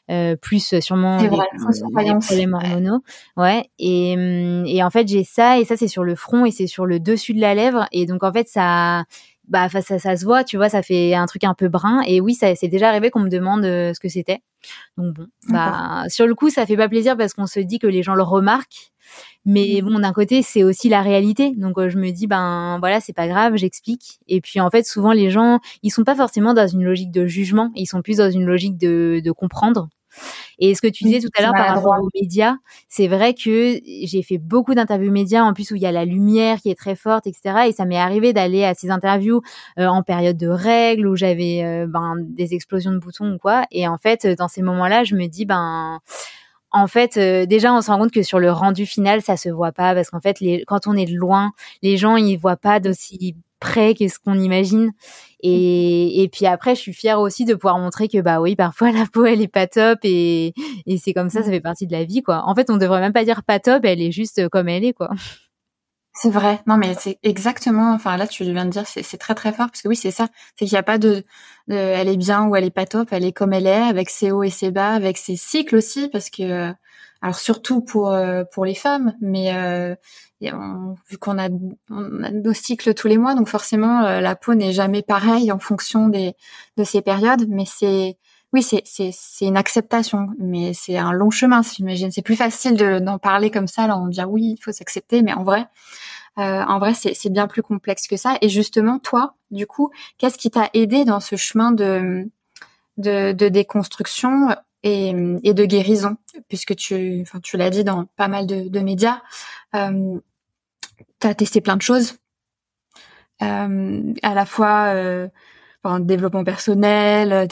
euh, plus sûrement des, problèmes hormonaux. Ouais. Et, hum, et en fait j'ai ça et ça c'est sur le front et c'est sur le dessus de la lèvre et donc en fait ça bah ça, ça se voit, tu vois, ça fait un truc un peu brun. Et oui, ça c'est déjà arrivé qu'on me demande euh, ce que c'était. Donc bon, bah sur le coup, ça fait pas plaisir parce qu'on se dit que les gens le remarquent. Mais mmh. bon, d'un côté, c'est aussi la réalité. Donc euh, je me dis ben voilà, c'est pas grave, j'explique. Et puis en fait, souvent les gens, ils sont pas forcément dans une logique de jugement, ils sont plus dans une logique de, de comprendre. Et ce que tu disais tout à l'heure par rapport aux médias, c'est vrai que j'ai fait beaucoup d'interviews médias en plus où il y a la lumière qui est très forte, etc. Et ça m'est arrivé d'aller à ces interviews euh, en période de règles où j'avais euh, ben, des explosions de boutons ou quoi. Et en fait, dans ces moments-là, je me dis ben en fait, euh, déjà, on se rend compte que sur le rendu final, ça se voit pas parce qu'en fait, les, quand on est de loin, les gens ils voient pas d'aussi près que ce qu'on imagine. Et, et puis après, je suis fière aussi de pouvoir montrer que bah oui, parfois la peau elle est pas top et, et c'est comme ça, ça fait partie de la vie quoi. En fait, on devrait même pas dire pas top, elle est juste comme elle est quoi.
C'est vrai. Non, mais c'est exactement. Enfin, là, tu viens de dire, c'est très très fort parce que oui, c'est ça. C'est qu'il n'y a pas de, elle est bien ou elle est pas top. Elle est comme elle est, avec ses hauts et ses bas, avec ses cycles aussi, parce que, alors surtout pour euh, pour les femmes, mais euh, vu qu'on a, on a nos cycles tous les mois, donc forcément euh, la peau n'est jamais pareille en fonction des de ces périodes. Mais c'est oui, c'est c'est c'est une acceptation, mais c'est un long chemin, j'imagine. C'est plus facile d'en parler comme ça, là, on dit oui, il faut s'accepter, mais en vrai, euh, en vrai, c'est bien plus complexe que ça. Et justement, toi, du coup, qu'est-ce qui t'a aidé dans ce chemin de de, de déconstruction et, et, de guérison, puisque tu, enfin, tu l'as dit dans pas mal de, de médias, euh, tu as testé plein de choses, euh, à la fois euh, développement personnel, euh,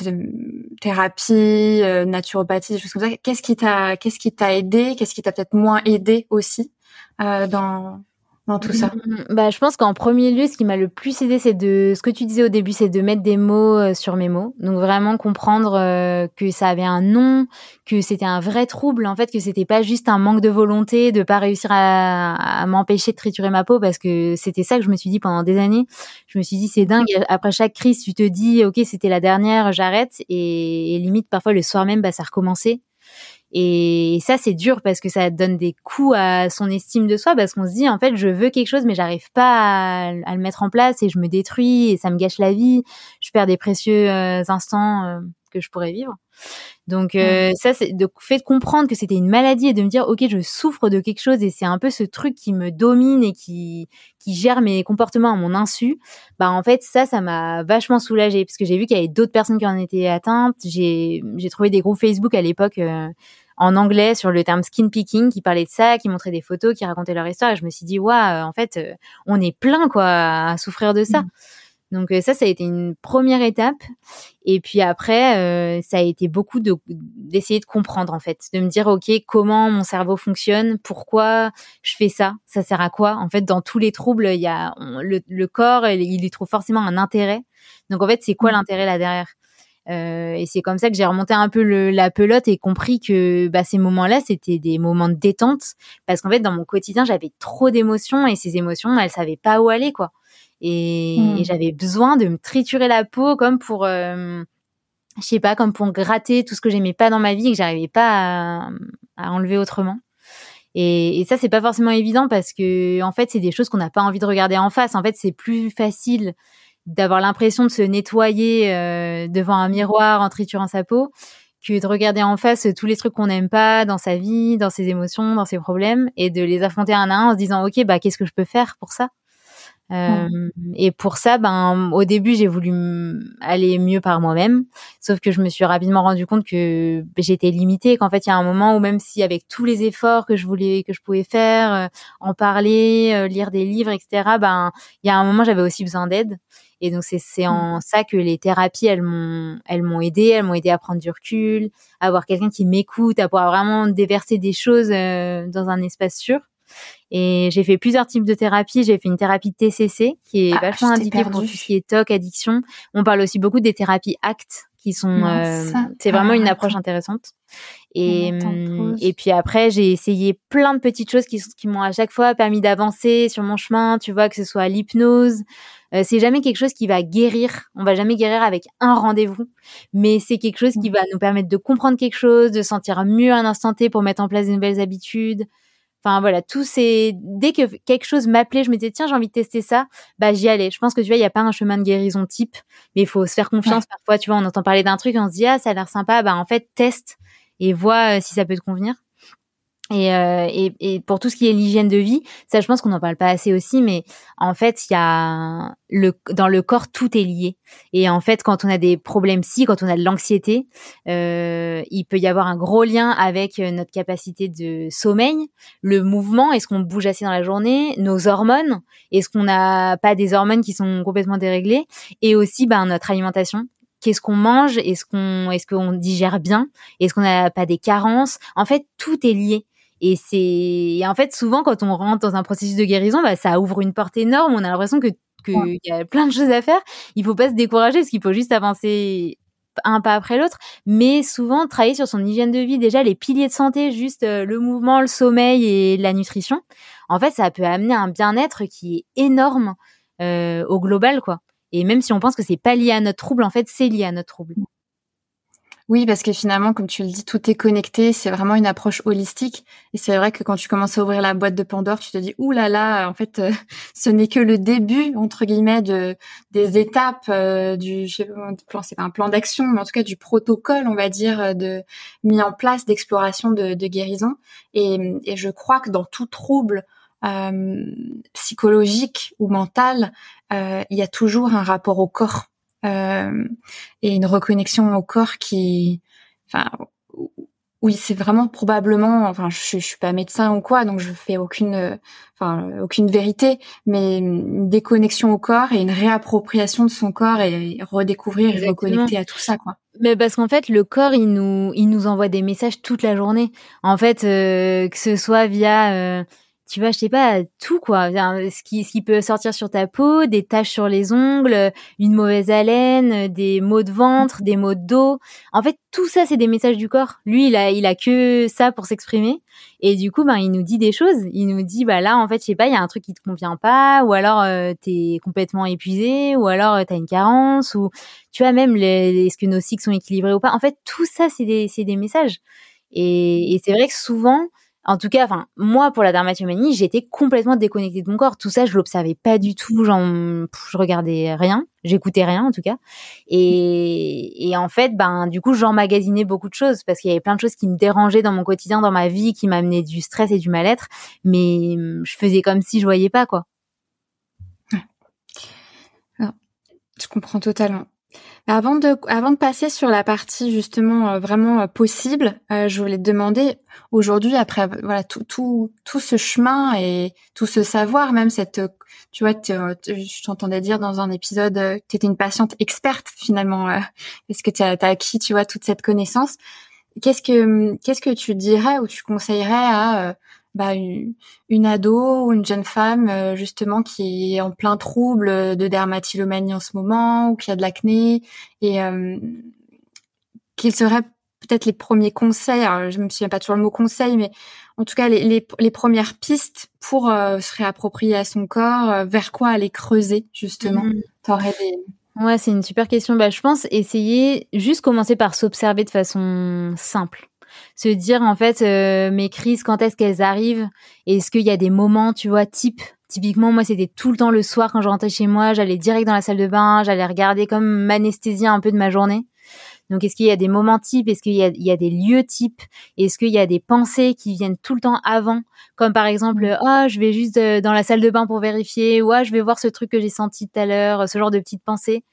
thérapie, euh, naturopathie, des choses comme ça. Qu'est-ce qui t'a, qu'est-ce qui t'a aidé, qu'est-ce qui t'a peut-être moins aidé aussi euh, dans tout ça
mmh, Bah, je pense qu'en premier lieu, ce qui m'a le plus aidé, c'est de ce que tu disais au début, c'est de mettre des mots euh, sur mes mots. Donc vraiment comprendre euh, que ça avait un nom, que c'était un vrai trouble, en fait, que c'était pas juste un manque de volonté, de pas réussir à, m'empêcher de triturer ma peau, parce que c'était ça que je me suis dit pendant des années. Je me suis dit c'est dingue. Après chaque crise, tu te dis ok, c'était la dernière, j'arrête, et, et limite parfois le soir même, bah ça recommençait. Et ça, c'est dur parce que ça donne des coups à son estime de soi parce qu'on se dit, en fait, je veux quelque chose, mais j'arrive pas à, le mettre en place et je me détruis et ça me gâche la vie. Je perds des précieux euh, instants euh, que je pourrais vivre. Donc euh, ça, c'est de fait de comprendre que c'était une maladie et de me dire, ok, je souffre de quelque chose et c'est un peu ce truc qui me domine et qui qui gère mes comportements à mon insu. Bah en fait, ça, ça m'a vachement soulagée parce que j'ai vu qu'il y avait d'autres personnes qui en étaient atteintes. J'ai j'ai trouvé des groupes Facebook à l'époque en anglais sur le terme skin picking qui parlait de ça, qui montrait des photos, qui racontaient leur histoire. Et je me suis dit, waouh, en fait, euh, on est plein quoi à souffrir de ça. Mm. Donc euh, ça, ça a été une première étape. Et puis après, euh, ça a été beaucoup de d'essayer de comprendre en fait, de me dire ok comment mon cerveau fonctionne, pourquoi je fais ça, ça sert à quoi? En fait, dans tous les troubles, il y a le, corps, il, il y trouve forcément un intérêt. Donc en fait, c'est quoi mm. l'intérêt là derrière? Euh, et c'est comme ça que j'ai remonté un peu le, la pelote et compris que bah, ces moments-là, c'était des moments de détente. Parce qu'en fait, dans mon quotidien, j'avais trop d'émotions et ces émotions, elles savaient pas où aller, quoi. Et, hmm. j'avais besoin de me triturer la peau comme pour, euh, je sais pas, comme pour gratter tout ce que j'aimais pas dans ma vie et que j'arrivais pas à, à, enlever autrement. Et, et ça, c'est pas forcément évident parce que, en fait, c'est des choses qu'on n'a pas envie de regarder en face. En fait, c'est plus facile d'avoir l'impression de se nettoyer euh, devant un miroir en triturant sa peau que de regarder en face tous les trucs qu'on n'aime pas dans sa vie, dans ses émotions, dans ses problèmes, et de les affronter un à un en se disant ok bah qu'est-ce que je peux faire pour ça? Euh, Et pour ça, ben au début j'ai voulu aller mieux par moi-même, sauf que je me suis rapidement rendu compte que j'étais limitée, qu'en fait il y a un moment où même si avec tous les efforts que je voulais, que je pouvais faire, euh, en parler, lire des livres, etc. Ben il y a un moment j'avais aussi besoin d'aide. Et donc c'est c'est en ça que les thérapies elles m'ont elles m'ont aidé, elles m'ont aidé à prendre du recul, à avoir quelqu'un qui m'écoute, à pouvoir vraiment déverser des choses euh, dans un espace sûr. Et j'ai fait plusieurs types de thérapies. J'ai fait une thérapie TCC qui est ah, vachement indiquée pour tout ce qui est TOC, addiction. On parle aussi beaucoup des thérapies ACT qui sont. Euh, c'est vraiment une approche intéressante. Et, hum, et puis après, j'ai essayé plein de petites choses qui, qui m'ont à chaque fois permis d'avancer sur mon chemin. Tu vois, que ce soit l'hypnose, euh, c'est jamais quelque chose qui va guérir. On va jamais guérir avec un rendez-vous, mais c'est quelque chose qui va nous permettre de comprendre quelque chose, de sentir mieux un instant T pour mettre en place de nouvelles habitudes. Enfin voilà, tout c'est dès que quelque chose m'appelait, je me disais tiens j'ai envie de tester ça, bah j'y allais. Je pense que tu vois il y a pas un chemin de guérison type, mais il faut se faire confiance. Parfois tu vois on entend parler d'un truc on se dit ah ça a l'air sympa, bah en fait teste et vois euh, si ça peut te convenir. Et, euh, et, et, pour tout ce qui est l'hygiène de vie, ça je pense qu'on n'en parle pas assez aussi, mais en fait il y a le dans le corps tout est lié. Et en fait quand on a des problèmes si, quand on a de l'anxiété, euh, il peut y avoir un gros lien avec euh, notre capacité de sommeil, le mouvement, est-ce qu'on bouge assez dans la journée, nos hormones, est-ce qu'on n'a pas des hormones qui sont complètement déréglées, et aussi ben notre alimentation qu'est-ce qu'on mange, est-ce qu'on est-ce qu'on digère bien, est-ce qu'on n'a pas des carences? En fait, tout est lié. Et c'est en fait souvent quand on rentre dans un processus de guérison, bah, ça ouvre une porte énorme. On a l'impression que qu'il y a plein de choses à faire. Il faut pas se décourager parce qu'il faut juste avancer un pas après l'autre, mais souvent travailler sur son hygiène de vie, déjà les piliers de santé, juste euh, le mouvement, le sommeil et la nutrition. En fait, ça peut amener un bien-être qui est énorme euh, au global, quoi. Et même si on pense que c'est pas lié à notre trouble, en fait, c'est lié à notre trouble.
Oui, parce que finalement, comme tu le dis, tout est connecté. C'est vraiment une approche holistique. Et c'est vrai que quand tu commences à ouvrir la boîte de Pandore, tu te dis, ouh là là, en fait, euh, ce n'est que le début, entre guillemets, de des étapes euh, du, je sais pas, plan, c'est un plan d'action, mais en tout cas du protocole, on va dire, euh, de mis en place d'exploration de, de, guérison. Et, et, je crois que dans tout trouble psychologique ou mental, il y a toujours un rapport au corps euh, et une reconnexion au corps qui, enfin, oui, c'est vraiment probablement, enfin, je, je, suis pas médecin ou quoi, donc je fais aucune, enfin, aucune vérité, mais une déconnexion au corps et une réappropriation de son corps et redécouvrir et reconnecter à tout ça, quoi.
Mais parce qu'en fait, le corps, il nous, il nous envoie des messages toute la journée. En fait, euh, que ce soit via euh, tu vois, je sais pas, tout quoi, ce qui, ce qui peut sortir sur ta peau, des taches sur les ongles, une mauvaise haleine, des maux de ventre, des maux de dos. En fait, tout ça, c'est des messages du corps. Lui, il a, il a que ça pour s'exprimer. Et du coup, ben, il nous dit des choses. Il nous dit, bah là, en fait, je sais pas, il y a un truc qui te convient pas, ou alors euh, t'es complètement épuisé, ou alors euh, t'as une carence, ou tu vois même, est-ce que nos cycles sont équilibrés ou pas. En fait, tout ça, c'est des, c'est des messages. Et, et c'est vrai que souvent, en tout cas, enfin, moi, pour la dermatomanie, j'étais complètement déconnectée de mon corps. Tout ça, je l'observais pas du tout. Genre, je regardais rien, j'écoutais rien, en tout cas. Et, en fait, ben, du coup, j'emmagasinais beaucoup de choses parce qu'il y avait plein de choses qui me dérangeaient dans mon quotidien, dans ma vie, qui m'amenaient du stress et du mal-être. Mais je faisais comme si je voyais pas, quoi.
je comprends totalement. Avant de, avant de passer sur la partie justement euh, vraiment euh, possible, euh, je voulais te demander aujourd'hui après voilà tout, tout, tout ce chemin et tout ce savoir, même cette, tu vois, je t'entendais dire dans un épisode que tu étais une patiente experte finalement, est-ce que tu as, as, acquis, tu vois, toute cette connaissance? Qu'est-ce que qu'est-ce que tu dirais ou tu conseillerais à bah, une, ado ou une jeune femme euh, justement qui est en plein trouble de dermatillomanie en ce moment ou qui a de l'acné et euh, quels seraient peut-être les premiers conseils alors, je me souviens pas toujours le mot conseil mais en tout cas les, les, les premières pistes pour euh, se réapproprier à son corps euh, vers quoi aller creuser justement mmh.
T'aurais des Ouais, c'est une super question. Bah, je pense essayer juste commencer par s'observer de façon simple se dire en fait euh, mes crises quand est-ce qu'elles arrivent? Est-ce qu'il y a des moments tu vois type typiquement moi c'était tout le temps le soir quand je rentrais chez moi j'allais direct dans la salle de bain j'allais regarder comme m'anesthésier un peu de ma journée. Donc est-ce qu'il y a des moments types? Est-ce qu'il y a, il y a des lieux types? Est-ce qu'il y a des pensées qui viennent tout le temps avant? Comme par exemple oh je vais juste euh, dans la salle de bain pour vérifier ou ah, je vais voir ce truc que j'ai senti tout à l'heure ce genre de petites pensées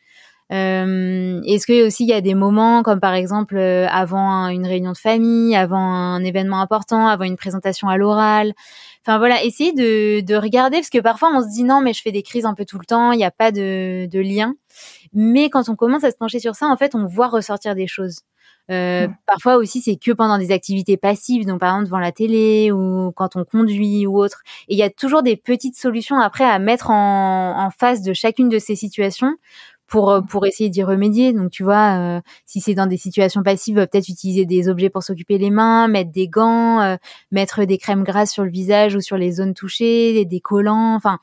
euh, Est-ce que aussi il y a des moments comme par exemple euh, avant une réunion de famille, avant un événement important, avant une présentation à l'oral? Enfin voilà, essayez de, de regarder parce que parfois on se dit non mais je fais des crises un peu tout le temps, il n'y a pas de, de lien. Mais quand on commence à se pencher sur ça, en fait, on voit ressortir des choses. Euh, Parfois aussi, c'est que pendant des activités passives, donc par exemple devant la télé ou quand on conduit ou autre. Et il y a toujours des petites solutions après à mettre en, en face de chacune de ces situations pour euh, pour essayer d'y remédier. Donc tu vois, euh, si c'est dans des situations passives, peut-être utiliser des objets pour s'occuper les mains, mettre des gants, euh, mettre des crèmes grasses sur le visage ou sur les zones touchées, des collants, enfin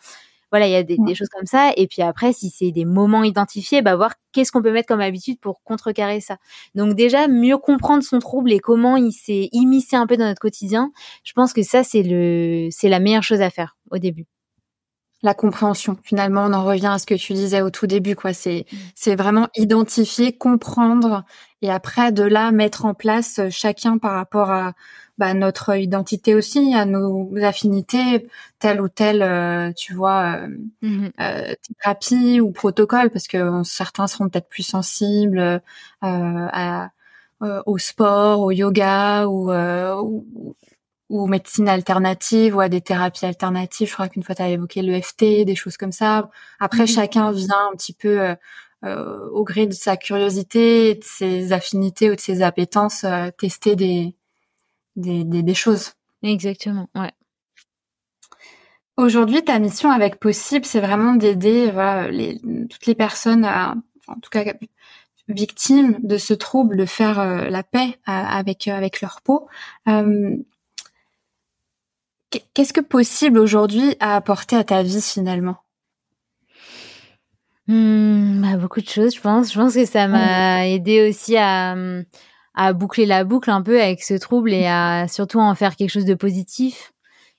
voilà, il y a des, des, choses comme ça. Et puis après, si c'est des moments identifiés, bah voir qu'est-ce qu'on peut mettre comme habitude pour contrecarrer ça. Donc déjà, mieux comprendre son trouble et comment il s'est immiscé un peu dans notre quotidien. Je pense que ça, c'est le, c'est la meilleure chose à faire au début
la compréhension. Finalement, on en revient à ce que tu disais au tout début, quoi. C'est, c'est vraiment identifier, comprendre, et après de là mettre en place euh, chacun par rapport à bah, notre identité aussi, à nos affinités, telle ou telle, euh, tu vois, euh, mm-hmm. thérapie ou protocole, parce que certains seront peut-être plus sensibles à, au sport, au yoga ou, ou, ou médecine alternative ou à des thérapies alternatives. Je crois qu'une fois tu as évoqué l'EFT, des choses comme ça. Après, mhm. chacun vient un petit peu euh, euh, au gré de sa curiosité, de ses affinités ou de ses appétences, euh, tester des, des, des, des, choses.
Exactement, ouais.
Aujourd'hui, ta mission avec Possible, c'est vraiment d'aider voilà, les, toutes les personnes, à, en tout cas victimes de ce trouble, de faire euh, la paix euh, avec avec leur peau. Qu'est-ce que Possible aujourd'hui a apporté à ta vie finalement?
Mmh, bah, beaucoup de choses, je pense. Je pense que ça m'a aidé aussi à à boucler la boucle un peu avec ce trouble et à surtout en faire quelque chose de positif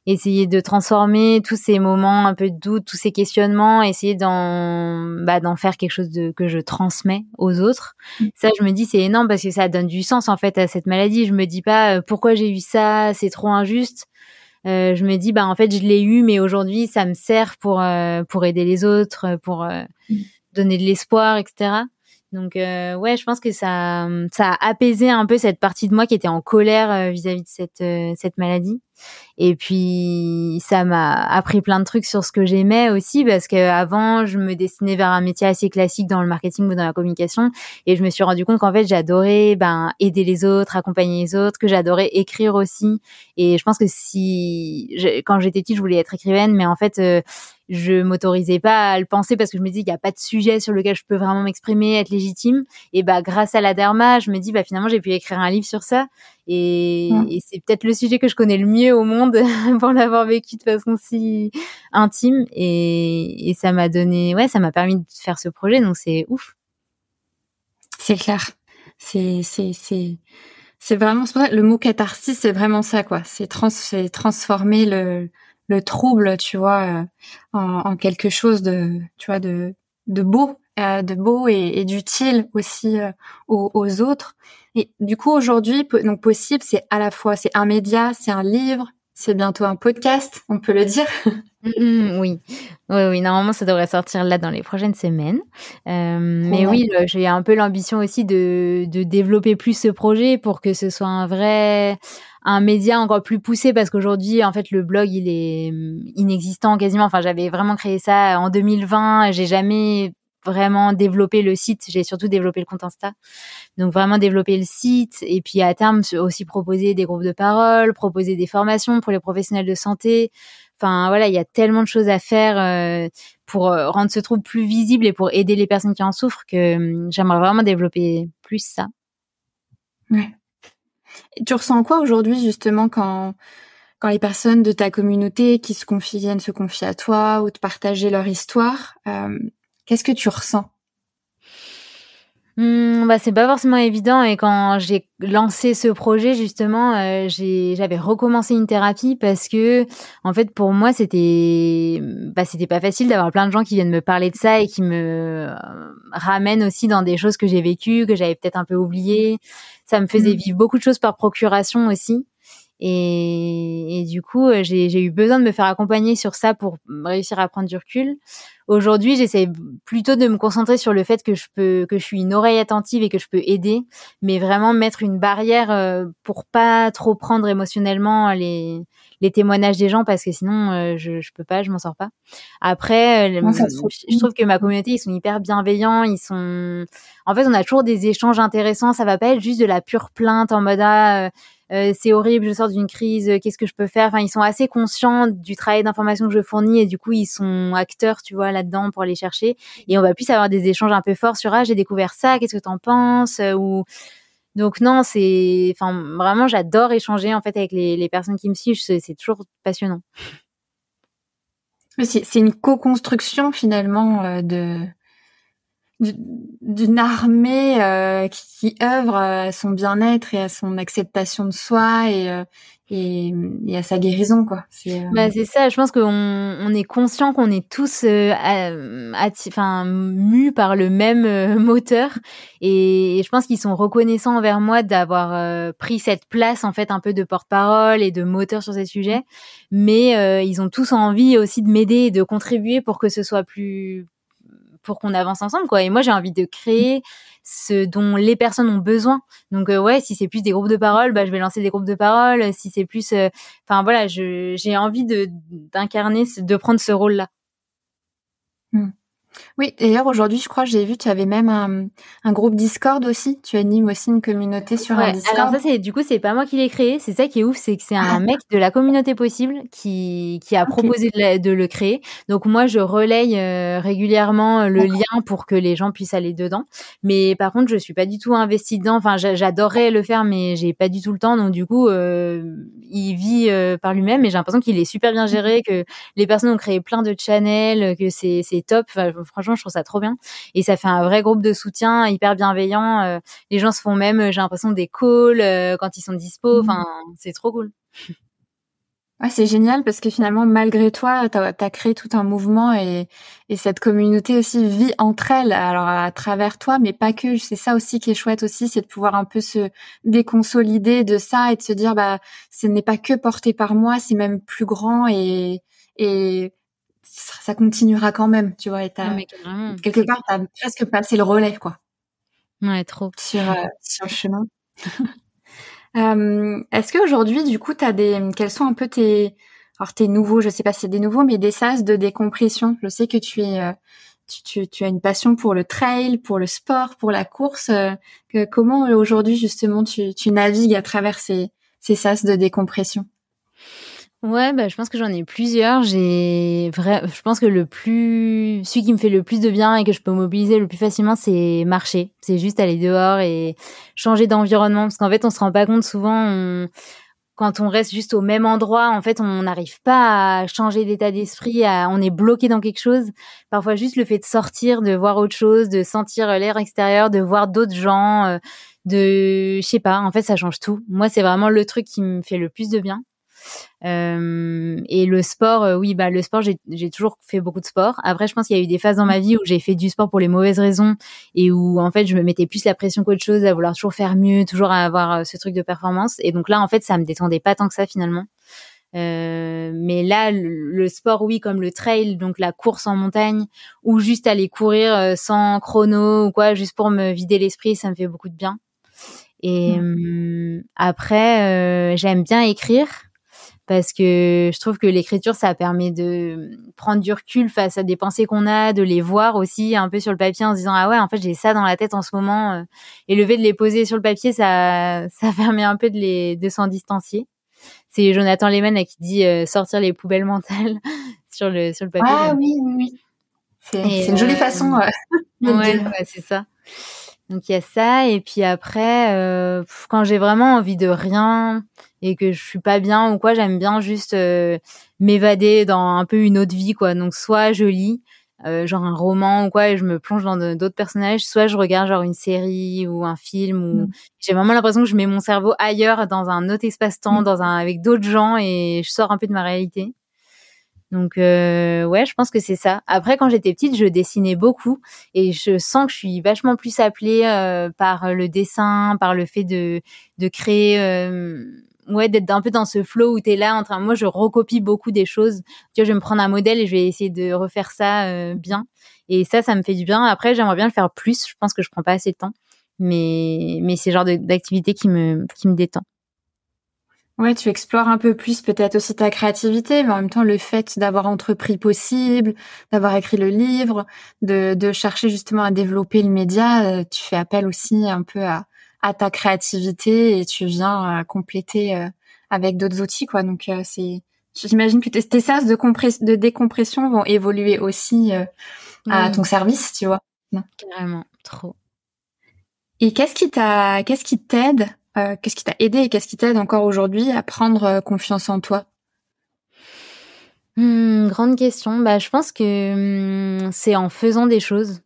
essayer de transformer tous ces moments un peu de doute, tous ces questionnements, essayer d'en bah, d'en faire quelque chose de que je transmets aux autres. Mm. Ça, je me dis c'est énorme parce que ça donne du sens en fait à cette maladie. Je me dis pas euh, pourquoi j'ai eu ça, c'est trop injuste. Euh, je me dis bah en fait je l'ai eu, mais aujourd'hui ça me sert pour euh, pour aider les autres, pour mm. donner de l'espoir, etc. Donc euh, ouais, je pense que ça ça a apaisé un peu cette partie de moi qui était en colère vis-à-vis de cette cette maladie. Et puis ça m'a appris plein de trucs sur ce que j'aimais aussi parce que avant je me destinais vers un métier assez classique dans le marketing ou dans la communication et je me suis rendu compte qu'en fait j'adorais ben aider les autres, accompagner les autres, que j'adorais écrire aussi. Et je pense que si quand j'étais petite je voulais être écrivaine, mais en fait euh, je m'autorisais pas à le penser parce que je me dis qu'il n'y a pas de sujet sur lequel je peux vraiment m'exprimer, être légitime. Et bah grâce à la derma, je me dis bah finalement j'ai pu écrire un livre sur ça et, et c'est peut-être le sujet que je connais le mieux au monde pour l'avoir vécu de façon si intime. Et, et ça m'a donné, ouais, ça m'a permis de faire ce projet. Donc c'est ouf.
C'est clair. C'est, c'est, c'est, c'est vraiment, le mot catharsis, c'est vraiment ça, quoi. C'est trans, c'est transformer le, le trouble, tu vois, euh, en, en, quelque chose de, tu vois, de, de beau, euh, de beau et, et d'utile aussi euh, aux, aux, autres. Et du coup, aujourd'hui, donc possible, c'est à la fois, c'est un média, c'est un livre, c'est bientôt un podcast, on peut le dire.
Mm, mm, oui, oui, oui. Normalement, ça devrait sortir là dans les prochaines semaines. Euh, mais oui, j'ai un peu l'ambition aussi de, de développer plus ce projet pour que ce soit un vrai, un média encore plus poussé parce qu'aujourd'hui, en fait, le blog il est mm, inexistant quasiment. Enfin, j'avais vraiment créé ça en 2020. J'ai jamais vraiment développer le site. J'ai surtout développé le compte Insta. Donc vraiment développer le site et puis à terme aussi proposer des groupes de parole, proposer des formations pour les professionnels de santé. Enfin voilà, il y a tellement de choses à faire euh, pour euh, rendre ce trouble plus visible et pour aider les personnes qui en souffrent que hum, j'aimerais vraiment développer plus ça.
Ouais. Tu ressens quoi aujourd'hui justement quand quand les personnes de ta communauté qui se confient viennent se confier à toi ou te partager leur histoire euh, Qu'est-ce que tu ressens?
Mmh, bah c'est pas forcément évident et quand j'ai lancé ce projet justement euh, j'avais recommencé une thérapie parce que en fait pour moi c'était bah c'était pas facile d'avoir plein de gens qui viennent me parler de ça et qui me euh, ramènent aussi dans des choses que j'ai vécues que j'avais peut-être un peu oubliées ça me faisait mmh. vivre beaucoup de choses par procuration aussi et, et, du coup, euh, j'ai eu besoin de me faire accompagner sur ça pour réussir à prendre du recul. Aujourd'hui, j'essaie plutôt de me concentrer sur le fait que je peux, que je suis une oreille attentive et que je peux aider, mais vraiment mettre une barrière euh, pour pas trop prendre émotionnellement les, les témoignages des gens parce que sinon euh, je, je peux pas, je m'en sors pas. Après, je, trouve que ma communauté ils sont hyper bienveillants, ils sont. En fait, on a toujours des échanges intéressants. Ça va pas être juste de la pure plainte en mode ah, c'est horrible, je sors d'une crise, euh, qu'est-ce que je peux faire? Enfin, ils sont assez conscients du travail d'information que je fournis et du coup, ils sont acteurs, tu vois, là-dedans pour aller chercher. Et on va plus avoir des échanges un peu forts sur ah, j'ai découvert ça, qu'est-ce que t'en penses? Euh, ou donc non, c'est, enfin, vraiment, j'adore échanger en fait avec les, les personnes qui me suivent. C'est toujours passionnant.
C'est une co-construction finalement de d'une armée euh, qui, œuvre à son bien-être et à son acceptation de soi et, euh, et, et, à sa guérison quoi.
C'est euh, bah, ça. Je pense qu'on on est conscient qu'on est tous enfin mus par le même moteur et, je pense qu'ils sont reconnaissants envers moi d'avoir pris cette place en fait un peu de porte-parole et de moteur sur ces sujets. Mais ils ont tous envie aussi de m'aider et de contribuer pour que ce soit plus pour qu'on avance ensemble quoi. Et moi j'ai envie de créer ce dont les personnes ont besoin. Donc euh, ouais si c'est plus des groupes de parole bah je vais lancer des groupes de parole. Si c'est plus euh, enfin voilà je j'ai envie de d'incarner de prendre ce rôle là
hmm. Oui, d'ailleurs aujourd'hui, je crois, j'ai vu, tu avais même un, un, groupe Discord aussi. Tu animes aussi une communauté sur un Discord.
Alors ça, c'est du coup, c'est pas moi qui l'ai créé. C'est ça qui est ouf, c'est que c'est un ah. mec de la communauté possible qui qui a proposé de, le créer. Donc moi, je relaye euh, régulièrement le lien pour que les gens puissent aller dedans. Mais par contre, je suis pas du tout investie dedans. Enfin, j'adorerais le faire, mais j'ai pas du tout le temps. Donc du coup, euh, il vit euh, par lui-même. Et j'ai l'impression qu'il est super bien géré, que les personnes ont créé plein de channels, que c'est c'est top. Enfin, franchement, je trouve ça trop bien. Et ça fait un vrai groupe de soutien hyper bienveillant. Euh, les gens se font même, euh, j'ai l'impression, des calls euh, quand ils sont dispo. Mmh. Enfin, c'est trop cool.
Ah, c'est génial parce que finalement, malgré toi, tu as, créé tout un mouvement et, et, cette communauté aussi vit entre elles, alors à travers toi, mais pas que. C'est ça aussi qui est chouette aussi, c'est de pouvoir un peu se déconsolider de ça et de se dire, bah, ce n'est pas que porté par moi, c'est même plus grand et, et ça continuera quand même, tu vois. Et quelque part, tu as presque passé le relais, quoi.
Ouais, trop.
Sur, euh, sur le chemin. euh, Est-ce qu'aujourd'hui, du coup, tu as des. Quels sont un peu tes. Alors, tes nouveaux, je sais pas si c'est des nouveaux, mais des sas de décompression? Je sais que tu es. Euh, tu, tu, tu, as une passion pour le trail, pour le sport, pour la course. Euh, que, comment aujourd'hui, justement, tu, tu navigues à travers ces, ces sas de décompression?
Ouais, bah, je pense que j'en ai plusieurs. J'ai vrai, je pense que le plus, celui qui me fait le plus de bien et que je peux mobiliser le plus facilement, c'est marcher. C'est juste aller dehors et changer d'environnement. Parce qu'en fait, on se rend pas compte souvent, quand on reste juste au même endroit, en fait, on n'arrive pas à changer d'état d'esprit, on est bloqué dans quelque chose. Parfois, juste le fait de sortir, de voir autre chose, de sentir l'air extérieur, de voir d'autres gens, euh, de, je sais pas, en fait, ça change tout. Moi, c'est vraiment le truc qui me fait le plus de bien. Euh, et le sport, euh, oui, bah le sport, j'ai toujours fait beaucoup de sport. Après, je pense qu'il y a eu des phases dans ma vie où j'ai fait du sport pour les mauvaises raisons et où en fait je me mettais plus la pression qu'autre chose, à vouloir toujours faire mieux, toujours à avoir euh, ce truc de performance. Et donc là, en fait, ça me détendait pas tant que ça finalement. Euh, mais là, le, sport, oui, comme le trail, donc la course en montagne, ou juste aller courir sans chrono ou quoi, juste pour me vider l'esprit, ça me fait beaucoup de bien. Et mmh. après, j'aime bien écrire parce que je trouve que l'écriture, ça permet de prendre du recul face à des pensées qu'on a, de les voir aussi un peu sur le papier en se disant ah ouais en fait j'ai ça dans la tête en ce moment euh, et le fait de les poser sur le papier, ça ça permet un peu de les de s'en distancier. C'est Jonathan Lehman qui dit euh, sortir les poubelles mentales sur le sur le papier.
Ah oui oui oui. C'est une jolie euh, façon.
ouais, ouais c'est ça. Donc il y a ça et puis après euh, quand j'ai vraiment envie de rien et que je suis pas bien ou quoi, j'aime bien juste euh, m'évader dans un peu une autre vie quoi. Donc soit je lis euh, genre un roman ou quoi et je me plonge dans d'autres personnages, soit je regarde genre une série ou un film ou mmh. j'ai vraiment l'impression que je mets mon cerveau ailleurs dans un autre espace-temps, mmh. dans un avec d'autres gens et je sors un peu de ma réalité. Donc euh, ouais, je pense que c'est ça. Après, quand j'étais petite, je dessinais beaucoup et je sens que je suis vachement plus appelée euh, par le dessin, par le fait de de créer. Euh, ouais, d'être un peu dans ce flow où t'es là en train. Moi, je recopie beaucoup des choses. Tu vois, je vais me prendre un modèle et je vais essayer de refaire ça euh, bien. Et ça, ça me fait du bien. Après, j'aimerais bien le faire plus. Je pense que je prends pas assez de temps, mais mais c'est le genre d'activité qui me qui me détend.
Ouais, tu explores un peu plus peut-être aussi ta créativité, mais en même temps le fait d'avoir entrepris possible, d'avoir écrit le livre, de, de chercher justement à développer le média, euh, tu fais appel aussi un peu à, à ta créativité et tu viens euh, compléter euh, avec d'autres outils, quoi. Donc c'est, j'imagine que tes, sas de, de décompression vont évoluer aussi à ton service, tu vois.
Carrément, trop.
Et qu'est-ce qui t'a, qu'est-ce qui t'aide euh, qu'est-ce qui t'a aidé et qu'est-ce qui t'aide encore aujourd'hui à prendre euh, confiance en toi?
Hmm, Grande question. Bah, je pense que hmm, c'est en faisant des choses.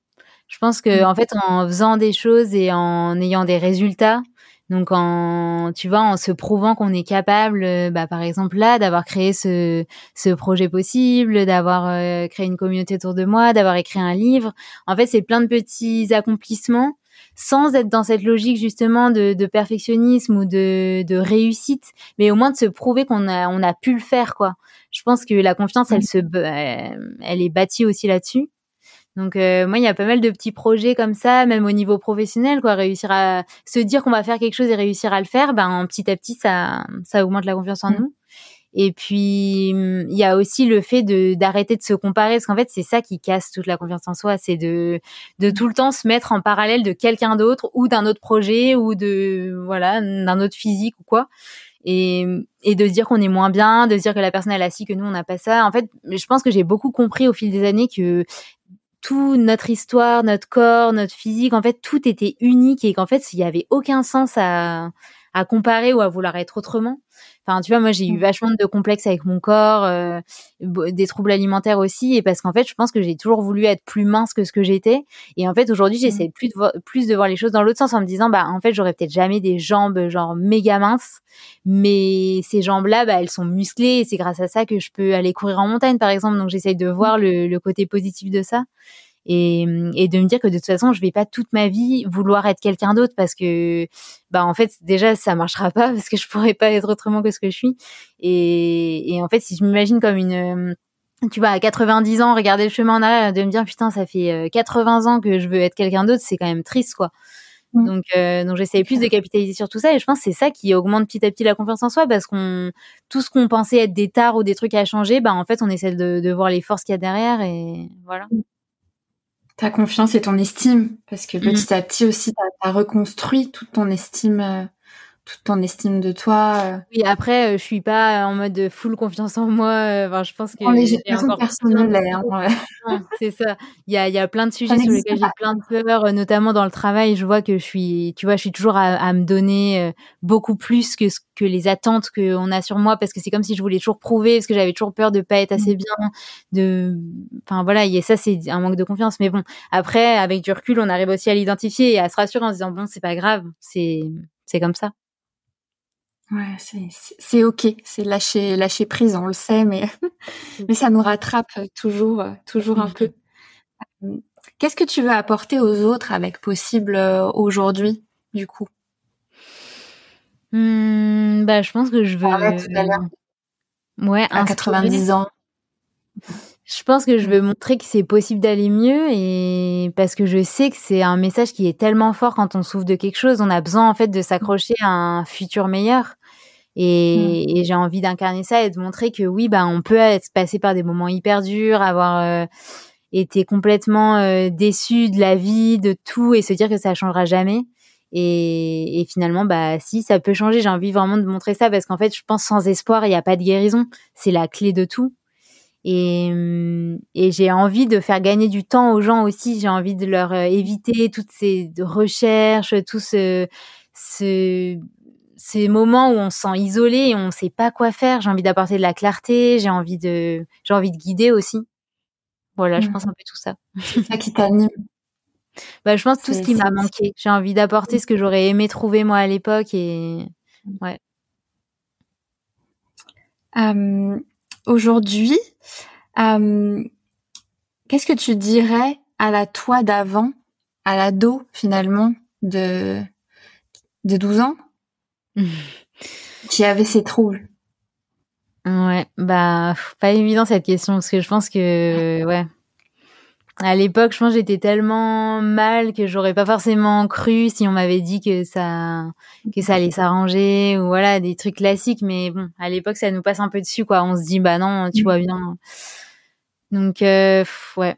Je pense que en fait, en faisant des choses et en ayant des résultats, donc en tu vois, en se prouvant qu'on est capable, euh, bah, par exemple là, d'avoir créé ce ce projet possible, d'avoir créé une communauté autour de moi, d'avoir écrit un livre. En fait, c'est plein de petits accomplissements sans être dans cette logique justement de, de perfectionnisme ou de, de, réussite, mais au moins de se prouver qu'on a, on a pu le faire, quoi. Je pense que la confiance, elle se, elle est bâtie aussi là-dessus. Donc euh, moi, il y a pas mal de petits projets comme ça, même au niveau professionnel, quoi. Réussir à se dire qu'on va faire quelque chose et réussir à le faire, ben petit à petit, ça, ça augmente la confiance en mmh. nous. Et puis il y a aussi le fait de d'arrêter de se comparer parce qu'en fait c'est ça qui casse toute la confiance en soi, c'est de de tout le temps se mettre en parallèle de quelqu'un d'autre ou d'un autre projet ou de voilà d'un autre physique ou quoi. Et, et de dire qu'on est moins bien, de dire que la personne elle a ci que nous on n'a pas ça. En fait, je pense que j'ai beaucoup compris au fil des années que tout notre histoire, notre corps, notre physique, en fait, tout était unique et qu'en fait, il y avait aucun sens à, à comparer ou à vouloir être autrement. Enfin, tu vois, moi, j'ai eu mmh. vachement de complexes avec mon corps, euh, des troubles alimentaires aussi, et parce qu'en fait, je pense que j'ai toujours voulu être plus mince que ce que j'étais. Et en fait, aujourd'hui, mmh. j'essaie plus de plus de voir les choses dans l'autre sens en me disant, bah, en fait, j'aurais peut-être jamais des jambes genre méga minces, mais ces jambes-là, bah, elles sont musclées, et c'est grâce à ça que je peux aller courir en montagne, par exemple. Donc, j'essaye de voir mmh. le, le côté positif de ça et, et de me dire que de toute façon je vais pas toute ma vie vouloir être quelqu'un d'autre parce que bah en fait déjà ça marchera pas parce que je pourrais pas être autrement que ce que je suis et, et en fait si je m'imagine comme une tu vois, à 90 ans, regarder le chemin en arrière, de me dire putain, ça fait 80 euh, ans que je veux être quelqu'un d'autre, c'est quand même triste, quoi. Mmh. Donc, euh, donc j'essaie plus de capitaliser sur tout ça, et je pense que c'est ça qui augmente petit à petit la confiance en soi, parce qu'on tout ce qu'on pensait être des tares ou des trucs à changer, bah en fait, on essaie de, de voir les forces qu'il y a derrière, et voilà.
Ta confiance et ton estime, parce que petit mm. à petit aussi, tu as, reconstruit toute ton estime, euh, toute ton estime de toi.
Euh. Oui, après, euh, je suis pas en mode full confiance en moi. Euh, enfin, je pense que
j'ai encore personnel,
hein, c'est ça. Il y a, y a plein de sujets sur lesquels j'ai plein de peurs, notamment dans le travail. Je vois que je suis, tu vois, je suis toujours à, à me donner beaucoup plus que ce que les attentes qu'on a sur moi, parce que c'est comme si je voulais toujours prouver, parce que j'avais toujours peur de pas être assez mmh. bien, de, enfin voilà, et ça c'est un manque de confiance. Mais bon, après, avec du recul, on arrive aussi à l'identifier et à se rassurer en se disant bon, c'est pas grave, c'est, c'est comme ça.
Ouais, c'est ok, c'est lâcher lâcher prise, on le sait, mais mais ça nous rattrape toujours toujours un peu. Euh, qu'est-ce que tu veux apporter aux autres avec possible euh, aujourd'hui, du coup?
Mmh, Bah, je pense que je veux.
Ouais, à 90 ans.
Je pense que je veux montrer que c'est possible d'aller mieux et parce que je sais que c'est un message qui est tellement fort quand on souffre de quelque chose, on a besoin en fait de s'accrocher à un futur meilleur. Mmh. Et, j'ai envie d'incarner ça et de montrer que oui, bah, on peut être passé par des moments hyper durs, avoir euh, été complètement euh, déçu de la vie, de tout, et se dire que ça changera jamais. Et, et finalement, bah, si ça peut changer, j'ai envie vraiment de montrer ça parce qu'en fait, je pense sans espoir, il n'y a pas de guérison. C'est la clé de tout. Et, et j'ai envie de faire gagner du temps aux gens aussi. J'ai envie de leur euh, éviter toutes ces recherches, tout ce, ce ces moments où on se sent isolé et on ne sait pas quoi faire. J'ai envie d'apporter de la clarté, j'ai envie de, j'ai envie de guider aussi. Voilà, je mmh. pense un peu tout ça.
C'est ça qui t'anime.
Bah, je pense tout ce qui m'a manqué. J'ai envie d'apporter ce que j'aurais aimé trouver moi à l'époque et ouais.
Aujourd'hui, qu'est-ce que tu dirais à la toi d'avant, à l'ado finalement de de 12 ans? Qui avait ses troubles.
Ouais, bah pas évident cette question parce que je pense que ouais. À l'époque, je pense que j'étais tellement mal que j'aurais pas forcément cru si on m'avait dit que ça que ça allait s'arranger ou voilà des trucs classiques mais bon, à l'époque ça nous passe un peu dessus quoi. On se dit bah non, tu vois bien. Donc euh, ouais.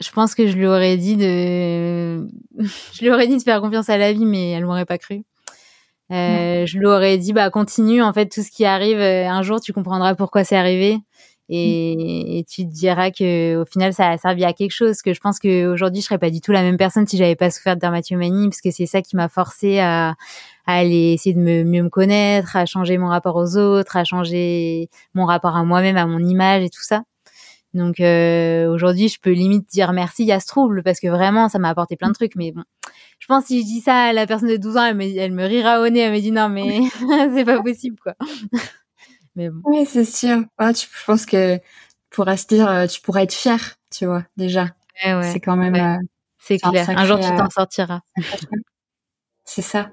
Je pense que je lui aurais dit de je lui aurais dit de faire confiance à la vie mais elle m'aurait pas cru. Euh, je lui aurais dit bah continue en fait tout ce qui arrive euh, un jour tu comprendras pourquoi c'est arrivé et, et, tu te diras que au final ça a servi à quelque chose que je pense qu'aujourd'hui je serais pas du tout la même personne si j'avais pas souffert de dermatomanie parce que c'est ça qui m'a forcé à, à aller essayer de me, mieux me connaître à changer mon rapport aux autres à changer mon rapport à moi-même à mon image et tout ça donc euh, aujourd'hui, je peux limite dire merci à ce trouble parce que vraiment, ça m'a apporté plein de trucs. Mais bon, je pense que si je dis ça à la personne de 12 ans, elle me, elle me rira au nez, elle me dit non mais c'est pas possible quoi.
Mais bon. Oui, c'est sûr. Ah, tu, je pense que pourras se dire, euh, tu pourrais être fier, tu vois, déjà. Ouais, c'est quand même. Euh,
c'est clair. Un jour, tu t'en sortiras.
C'est ça.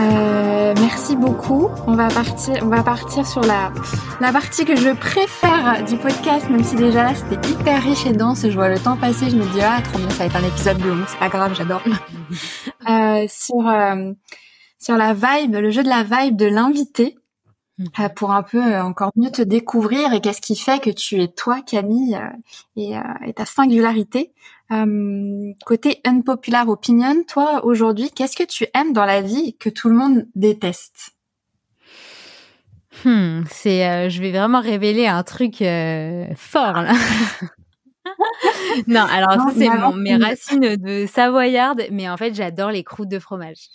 Euh, merci beaucoup. On va partir, on va partir sur la, la partie que je préfère du podcast, même si déjà là c'était hyper riche et dense. Je vois le temps passer, je me dis ah trop bien, ça va être un épisode long, c'est pas grave, j'adore. euh, sur euh, sur la vibe, le jeu de la vibe de l'invité. Mmh. pour un peu encore mieux te découvrir et qu'est-ce qui fait que tu es toi, Camille, et, et ta singularité. côté unpopular opinion, toi aujourd'hui, qu'est-ce que tu aimes dans la vie que tout le monde déteste?
Hmm, c'est, euh, je vais vraiment révéler un truc euh, fort là. non, alors ça c'est mes racines de savoyarde, mais en fait j'adore les croûtes de fromage.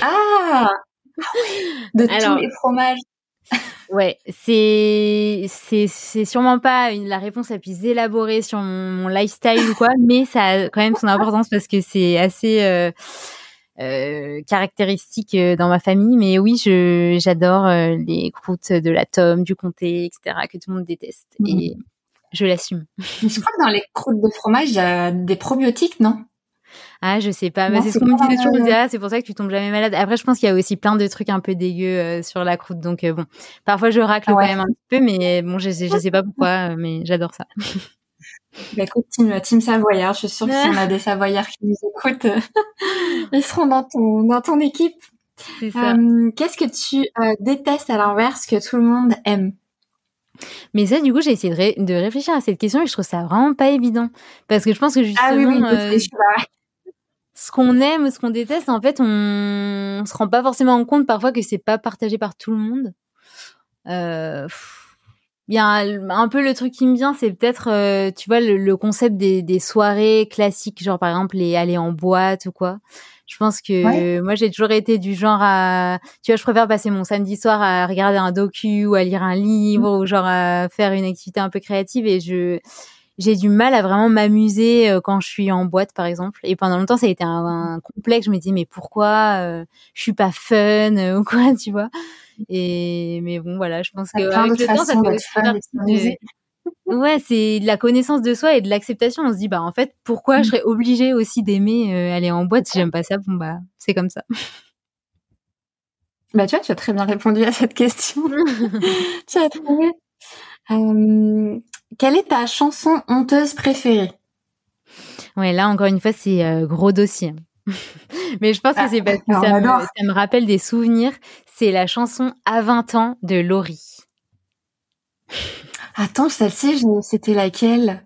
Ah, de tous les fromages.
ouais, c'est c'est sûrement pas une, la réponse la plus élaborée sur mon, lifestyle ou quoi, mais ça a quand même son importance parce que c'est assez euh, euh, caractéristiques euh, dans ma famille. Mais oui, je j'adore les croûtes de la tome, du comté, etc. que tout le monde déteste. Mmh. Et je l'assume.
Je crois que dans les croûtes de fromage, il y a des probiotiques, non?
Ah, je sais pas. mais c'est ce qu'on me dit toujours. Ah, c'est pour ça que tu tombes jamais malade. Après, je pense qu'il y a aussi plein de trucs un peu dégueux sur la croûte. Donc, bon, parfois je racle quand même un petit peu, mais bon, je sais, je sais pas pourquoi, mais j'adore ça.
Bah écoute, team, team Savoyard, je suis sûre que si on a des Savoyards qui nous écoutent, ils seront dans ton, dans ton équipe. Euh, Qu'est-ce que tu euh, détestes à l'inverse que tout le monde aime?
Mais ça, du coup, j'ai essayé de, de, réfléchir à cette question et je trouve ça vraiment pas évident. Parce que je pense que justement, ah oui, oui, euh, ce qu'on aime ou ce qu'on déteste, en fait, on, on se rend pas forcément compte parfois que c'est pas partagé par tout le monde. Euh, il y a un, peu le truc qui me vient, c'est peut-être, euh, tu vois, le, concept des, des, soirées classiques, genre par exemple les aller en boîte ou quoi. Je pense que moi j'ai toujours été du genre à, tu vois, je préfère passer mon samedi soir à regarder un docu ou à lire un livre mmh. ou genre à faire une activité un peu créative et je j'ai du mal à vraiment m'amuser euh, quand je suis en boîte par exemple et pendant longtemps ça a été un, complexe je me dis mais pourquoi euh, je suis pas fun ou quoi tu vois? Et mais bon, voilà, je pense que avec le temps, ça fait Ouais, c'est de la connaissance de soi et de l'acceptation. On se dit, bah en fait, pourquoi je mmh. serais obligée aussi d'aimer euh, aller en boîte si j'aime pas ça? Bon bah, c'est comme ça.
Bah tu vois, tu as très bien répondu à cette question. tu as trouvé. Euh, quelle est ta chanson honteuse préférée?
Ouais, là encore une fois, c'est euh, gros dossier. Mais je pense que c'est parce que ça me, ça me, rappelle des souvenirs c'est la chanson À 20 ans de Laurie.
Attends, celle-ci, c'était laquelle?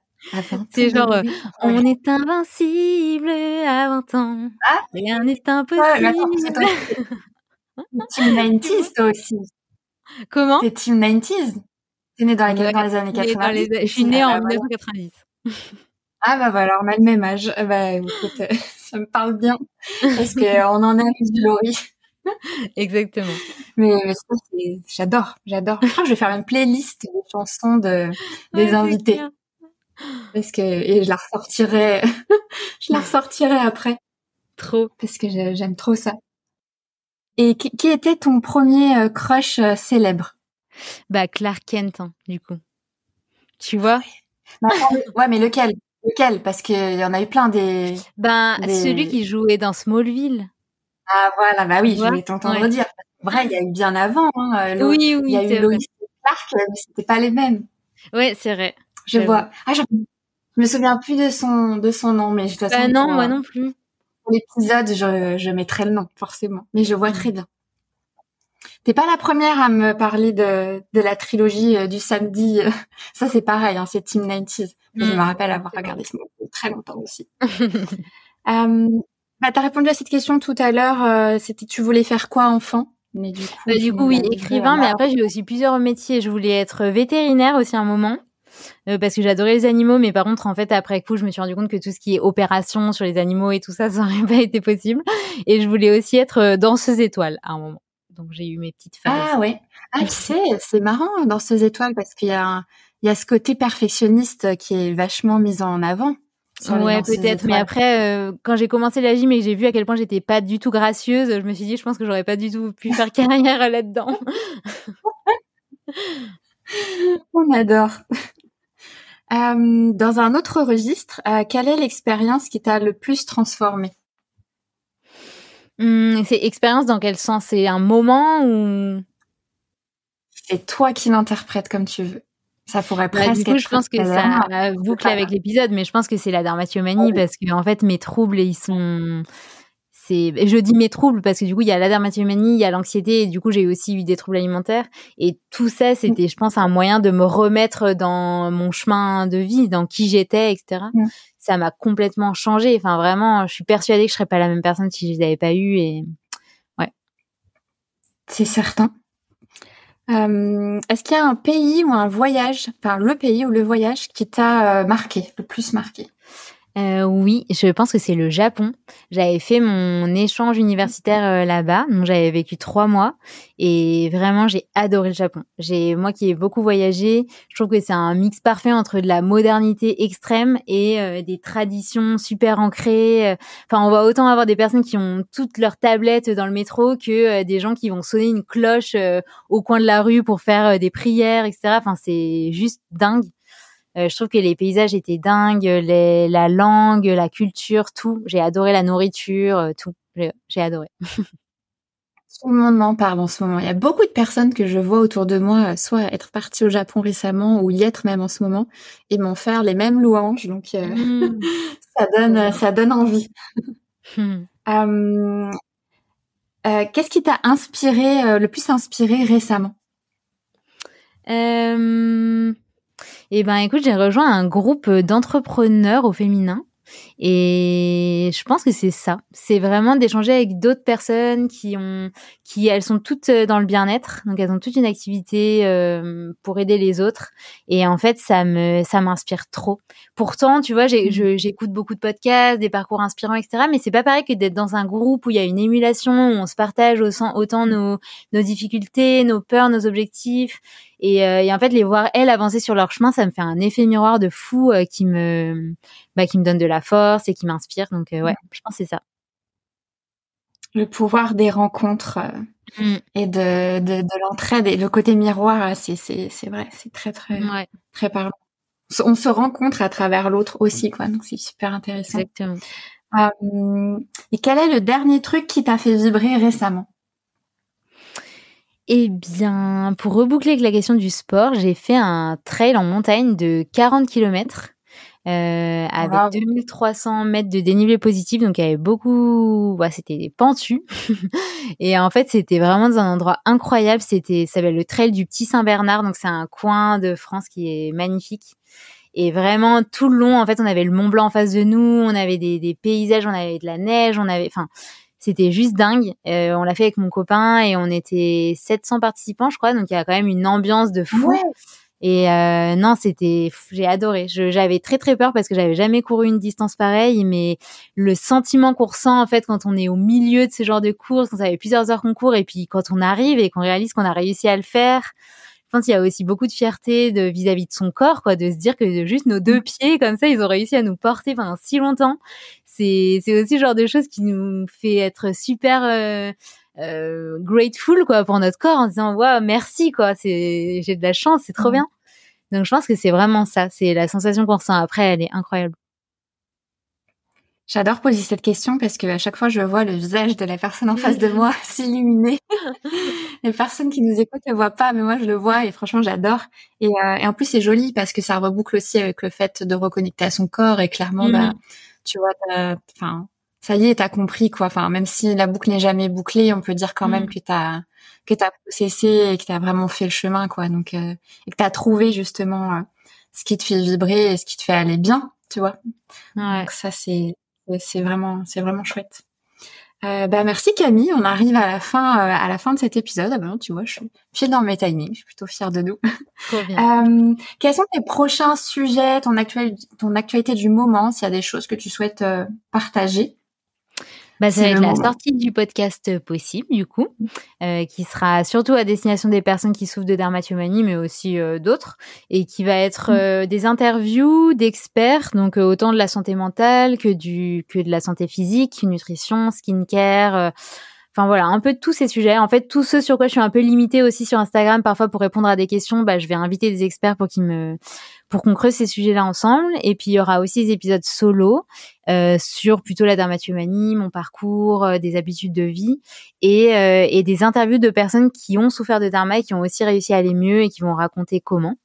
C'est genre, euh, on est invincible à 20 ans. Ah Rien n'est impossible.
Team 90s, toi aussi.
Comment?
T'es Team 90s T'es né dans, les, dans les années 90.
Je suis née en 1990.
Ah bah voilà, on a le même âge. Bah écoute, ça me parle bien parce qu'on en a du Laurie.
Exactement.
Mais, j'adore, j'adore. Je crois que je vais faire une playlist de chansons de, des invités. Parce que, et je la ressortirai, je la ressortirai après.
Trop.
Parce que j'aime trop ça. Et qui, était ton premier euh, crush euh, célèbre?
Bah, Clark Kent, hein, du coup. Tu vois?
Bah, Ouais, mais lequel? Lequel? Parce qu'il y en a eu plein des.
Ben, celui qui jouait dans Smallville.
Ah voilà, bah oui, je voulais t'entendre dire. Vrai, il y a eu bien avant. Hein,
oui, oui,
il y a eu Loïs Clark, mais c'était pas les mêmes.
Oui, c'est vrai.
Je vois. Ah, je... me souviens plus de son de son nom, mais je dois.
Bah non, moi non plus.
Pour l'épisode, je je mettrai le nom forcément, mais je vois très bien. T'es pas la première à me parler de, de la trilogie euh, du samedi. Ça, c'est pareil, hein, c'est Team 90s. Je me mm. rappelle avoir regardé ce moment très longtemps aussi. euh, bah, tu as répondu à cette question tout à l'heure. Euh, c'était tu voulais faire quoi enfant?
Mais du coup, bah, du coup oui, écrivain. Mais après, j'ai aussi plusieurs métiers. Je voulais être vétérinaire aussi un moment. Euh, parce que j'adorais les animaux, mais par contre, en fait, après coup, je me suis rendu compte que tout ce qui est opération sur les animaux et tout ça, ça n'aurait pas été possible. Et je voulais aussi être euh, danseuse étoile à un moment. Donc j'ai eu mes petites phases.
Ah ouais. Ah c'est marrant danseuse étoile parce qu'il y a il y a ce côté perfectionniste qui est vachement mis en avant.
Ouais, peut-être. Mais après, euh, quand j'ai commencé la gym et que j'ai vu à quel point j'étais pas du tout gracieuse, je me suis dit, je pense que j'aurais pas du tout pu faire carrière là-dedans.
On adore. Euh, dans un autre registre, euh, quelle est l'expérience qui t'a le plus transformé
hum, C'est expérience dans quel sens? C'est un moment ou?
C'est toi qui l'interprètes comme tu veux. Ça pourrait bah, presque.
du coup, je pense que ça boucle avec l'épisode, mais je pense que c'est la dermatomanie parce que en fait, mes troubles, ils sont c'est, je dis mes troubles parce que du coup, il y a la dermatillomanie, il y a l'anxiété, et du coup, j'ai aussi eu des troubles alimentaires. Et tout ça, c'était, je pense, un moyen de me remettre dans mon chemin de vie, dans qui j'étais, etc. Ça m'a complètement changé. Enfin, vraiment, je suis persuadée que je serais pas la même personne si je les avais pas eu. Et ouais.
C'est certain. Euh, est-ce qu'il y a un pays ou un voyage, enfin le pays ou le voyage qui t'a euh, marqué, le plus marqué?
Euh, oui, je pense que c'est le Japon. J'avais fait mon échange universitaire euh, là-bas, donc j'avais vécu trois mois et vraiment j'ai adoré le Japon. J'ai moi qui ai beaucoup voyagé, je trouve que c'est un mix parfait entre de la modernité extrême et euh, des traditions super ancrées. Enfin, on va autant avoir des personnes qui ont toutes leurs tablettes dans le métro que des gens qui vont sonner une cloche au coin de la rue pour faire des prières, etc. Enfin, c'est juste dingue. Euh, je trouve que les paysages étaient dingues, les, la langue, la culture, tout. J'ai adoré la nourriture, euh, tout. J'ai adoré.
Tout le monde m'en parle en ce moment. Il y a beaucoup de personnes que je vois autour de moi, euh, soit être parties au Japon récemment ou y être même en ce moment, et m'en faire les mêmes louanges. Donc mmh. ça donne, ça donne envie. Mmh. Qu'est-ce qui t'a inspiré, le plus inspiré récemment?
Eh ben, écoute, j'ai rejoint un groupe d'entrepreneurs au féminin et je pense que c'est ça. C'est vraiment d'échanger avec d'autres personnes qui ont, qui elles sont toutes euh, dans le bien-être, donc elles ont toute une activité euh, pour aider les autres. Et en fait, ça me, ça m'inspire trop. Pourtant, tu vois, mmh. j'écoute beaucoup de podcasts, des parcours inspirants, etc. Mais c'est pas pareil que d'être dans un groupe où il y a une émulation, où on se partage autant nos, nos difficultés, nos peurs, nos objectifs. Et, euh, et, en fait, les voir elles avancer sur leur chemin, ça me fait un effet miroir de fou euh, qui me, bah, qui me donne de la force et qui m'inspire. Donc euh, ouais, je pense que c'est ça.
Le pouvoir des rencontres mmh. et de, de, de l'entraide et le côté miroir, c'est c'est c'est vrai, c'est très très très parlant. On se rencontre à travers l'autre aussi, quoi. Donc c'est super intéressant.
Exactement.
et quel est le dernier truc qui t'a fait vibrer récemment?
Eh bien, pour reboucler avec la question du sport, j'ai fait un trail en montagne de 40 km euh, avec 2300 mètres de dénivelé positif, donc il y avait beaucoup, ouais, c'était pentu. et en fait, c'était vraiment dans un endroit incroyable. C'était, ça s'appelle le trail du Petit Saint-Bernard, donc c'est un coin de France qui est magnifique. Et vraiment tout le long, en fait, on avait le Mont Blanc en face de nous, on avait des, des paysages, on avait de la neige, on avait, enfin, c'était juste dingue. Euh, on l'a fait avec mon copain et on était 700 participants, je crois. Donc il y a quand même une ambiance de fou. Et euh, non, c'était, j'ai adoré. J'avais très très peur parce que j'avais jamais couru une distance pareille, mais le sentiment qu'on ressent en fait quand on est au milieu de ce genre de course, quand ça fait plusieurs heures qu'on court, et puis quand on arrive et qu'on réalise qu'on a réussi à le faire, je pense qu'il y a aussi beaucoup de fierté de vis-à-vis de son corps, quoi, de se dire que juste nos deux pieds comme ça, ils ont réussi à nous porter pendant si longtemps c'est c'est aussi le genre de choses qui nous fait être super euh, euh, grateful quoi pour notre corps en disant waouh merci quoi c'est j'ai de la chance c'est trop bien. Donc je pense que c'est vraiment ça c'est la sensation qu'on ressent. Après elle est incroyable
J'adore poser cette question parce que à chaque fois je vois le visage de la personne en face de moi s'illuminer. Les personnes qui nous écoutent ne voient pas, mais moi je le vois et franchement j'adore. Et, euh, et, en plus c'est joli parce que ça reboucle aussi avec le fait de reconnecter à son corps et clairement bah, mmh tu vois, enfin, ça y est, t'as compris quoi. Enfin, même si la boucle n'est jamais bouclée, on peut dire quand même mm. que t'as que t'as cessé et que t'as vraiment fait le chemin quoi. Donc euh, et que t'as trouvé justement euh, ce qui te fait vibrer et ce qui te fait aller bien, tu vois. Ouais. Donc ça c'est c'est vraiment c'est vraiment chouette. Euh, bah merci Camille, on arrive à la fin euh, à la fin de cet épisode. Ah ben, tu vois, je suis fière dans mes timings, je suis plutôt fière de nous. euh, quels sont tes prochains sujets, ton, actuel, ton actualité du moment, s'il y a des choses que tu souhaites euh, partager?
Bah, ça va être la sortie du podcast possible, du coup, euh, qui sera surtout à destination des personnes qui souffrent de dermatillomanie, mais aussi euh, d'autres, et qui va être mm. euh, des interviews d'experts, donc euh, autant de la santé mentale que du que de la santé physique, nutrition, skincare. Enfin voilà, un peu de tous ces sujets. En fait, tous ceux sur quoi je suis un peu limitée aussi sur Instagram, parfois pour répondre à des questions, bah, je vais inviter des experts pour qu'ils me pour qu'on creuse ces sujets-là ensemble. Et puis il y aura aussi des épisodes solo euh, sur plutôt la dermatillomanie, mon parcours, euh, des habitudes de vie et, euh, et des interviews de personnes qui ont souffert de derma et qui ont aussi réussi à aller mieux et qui vont raconter comment.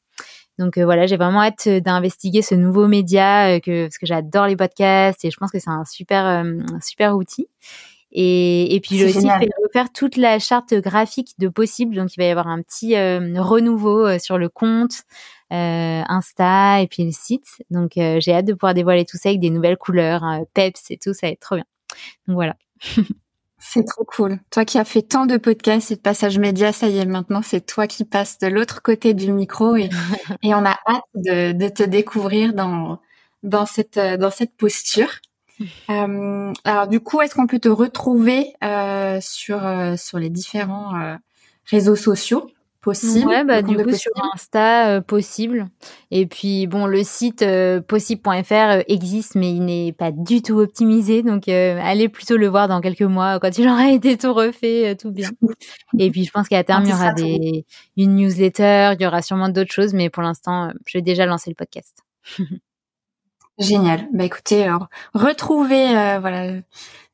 Donc euh, voilà, j'ai vraiment hâte d'investiguer ce nouveau média que parce que j'adore les podcasts et je pense que c'est un super un super outil. Et, et puis le site fait refaire toute la charte graphique de possible. Donc il va y avoir un petit renouveau sur le compte. Insta et puis le site. Donc j'ai hâte de pouvoir dévoiler tout ça avec des nouvelles couleurs, peps et tout, ça va être trop bien. Donc voilà.
C'est trop cool. Toi qui as fait tant de podcasts et de passages médias, ça y est, maintenant c'est toi qui passes de l'autre côté du micro et, et on a hâte de, de, te découvrir dans dans cette dans cette posture. Euh, alors du coup, est-ce qu'on peut te retrouver euh, sur euh, sur les différents euh, réseaux sociaux? Possible.
Ouais, bah, du coup, sur Insta, euh, possible. Et puis, bon, le site euh, possible.fr euh, existe, mais il n'est pas du tout optimisé. Donc, allez plutôt le voir dans quelques mois, quand il aura été tout refait, tout bien. Et puis, je pense qu'à terme, il y aura des, une newsletter, il y aura sûrement d'autres choses, mais pour l'instant, je vais déjà lancer le podcast.
Génial. Bah écoutez, retrouvez voilà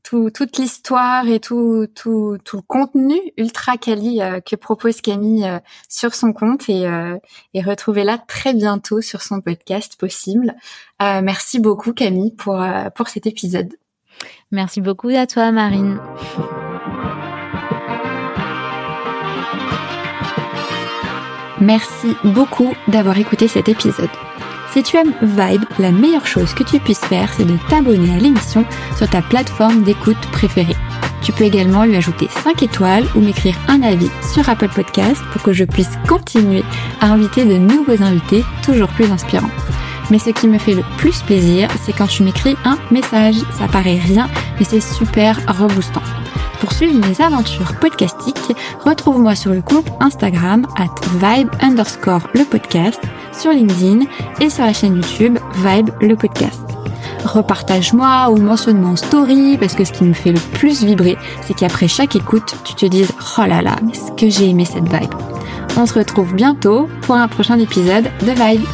toute l'histoire et tout, tout, tout le contenu ultra quali euh, que propose Camille euh, sur son compte et, euh, et retrouvez-la très bientôt sur son podcast possible. merci beaucoup Camille pour, pour cet épisode.
Merci beaucoup à toi Marine.
Merci beaucoup d'avoir écouté cet épisode. Si tu aimes Vibe, la meilleure chose que tu puisses faire, c'est de t'abonner à l'émission sur ta plateforme d'écoute préférée. Tu peux également lui ajouter 5 étoiles ou m'écrire un avis sur Apple Podcast pour que je puisse continuer à inviter de nouveaux invités toujours plus inspirants. Mais ce qui me fait le plus plaisir, c'est quand tu m'écris un message. Ça paraît rien, mais c'est super reboostant. Pour suivre mes aventures podcastiques, retrouve-moi sur le compte Instagram at vibe underscore le podcast, sur LinkedIn et sur la chaîne YouTube Vibe le podcast. Repartage-moi ou mentionne-moi en story parce que ce qui me fait le plus vibrer, c'est qu'après chaque écoute, tu te dises oh là là, mais ce que j'ai aimé cette vibe. On se retrouve bientôt pour un prochain épisode de Vibe.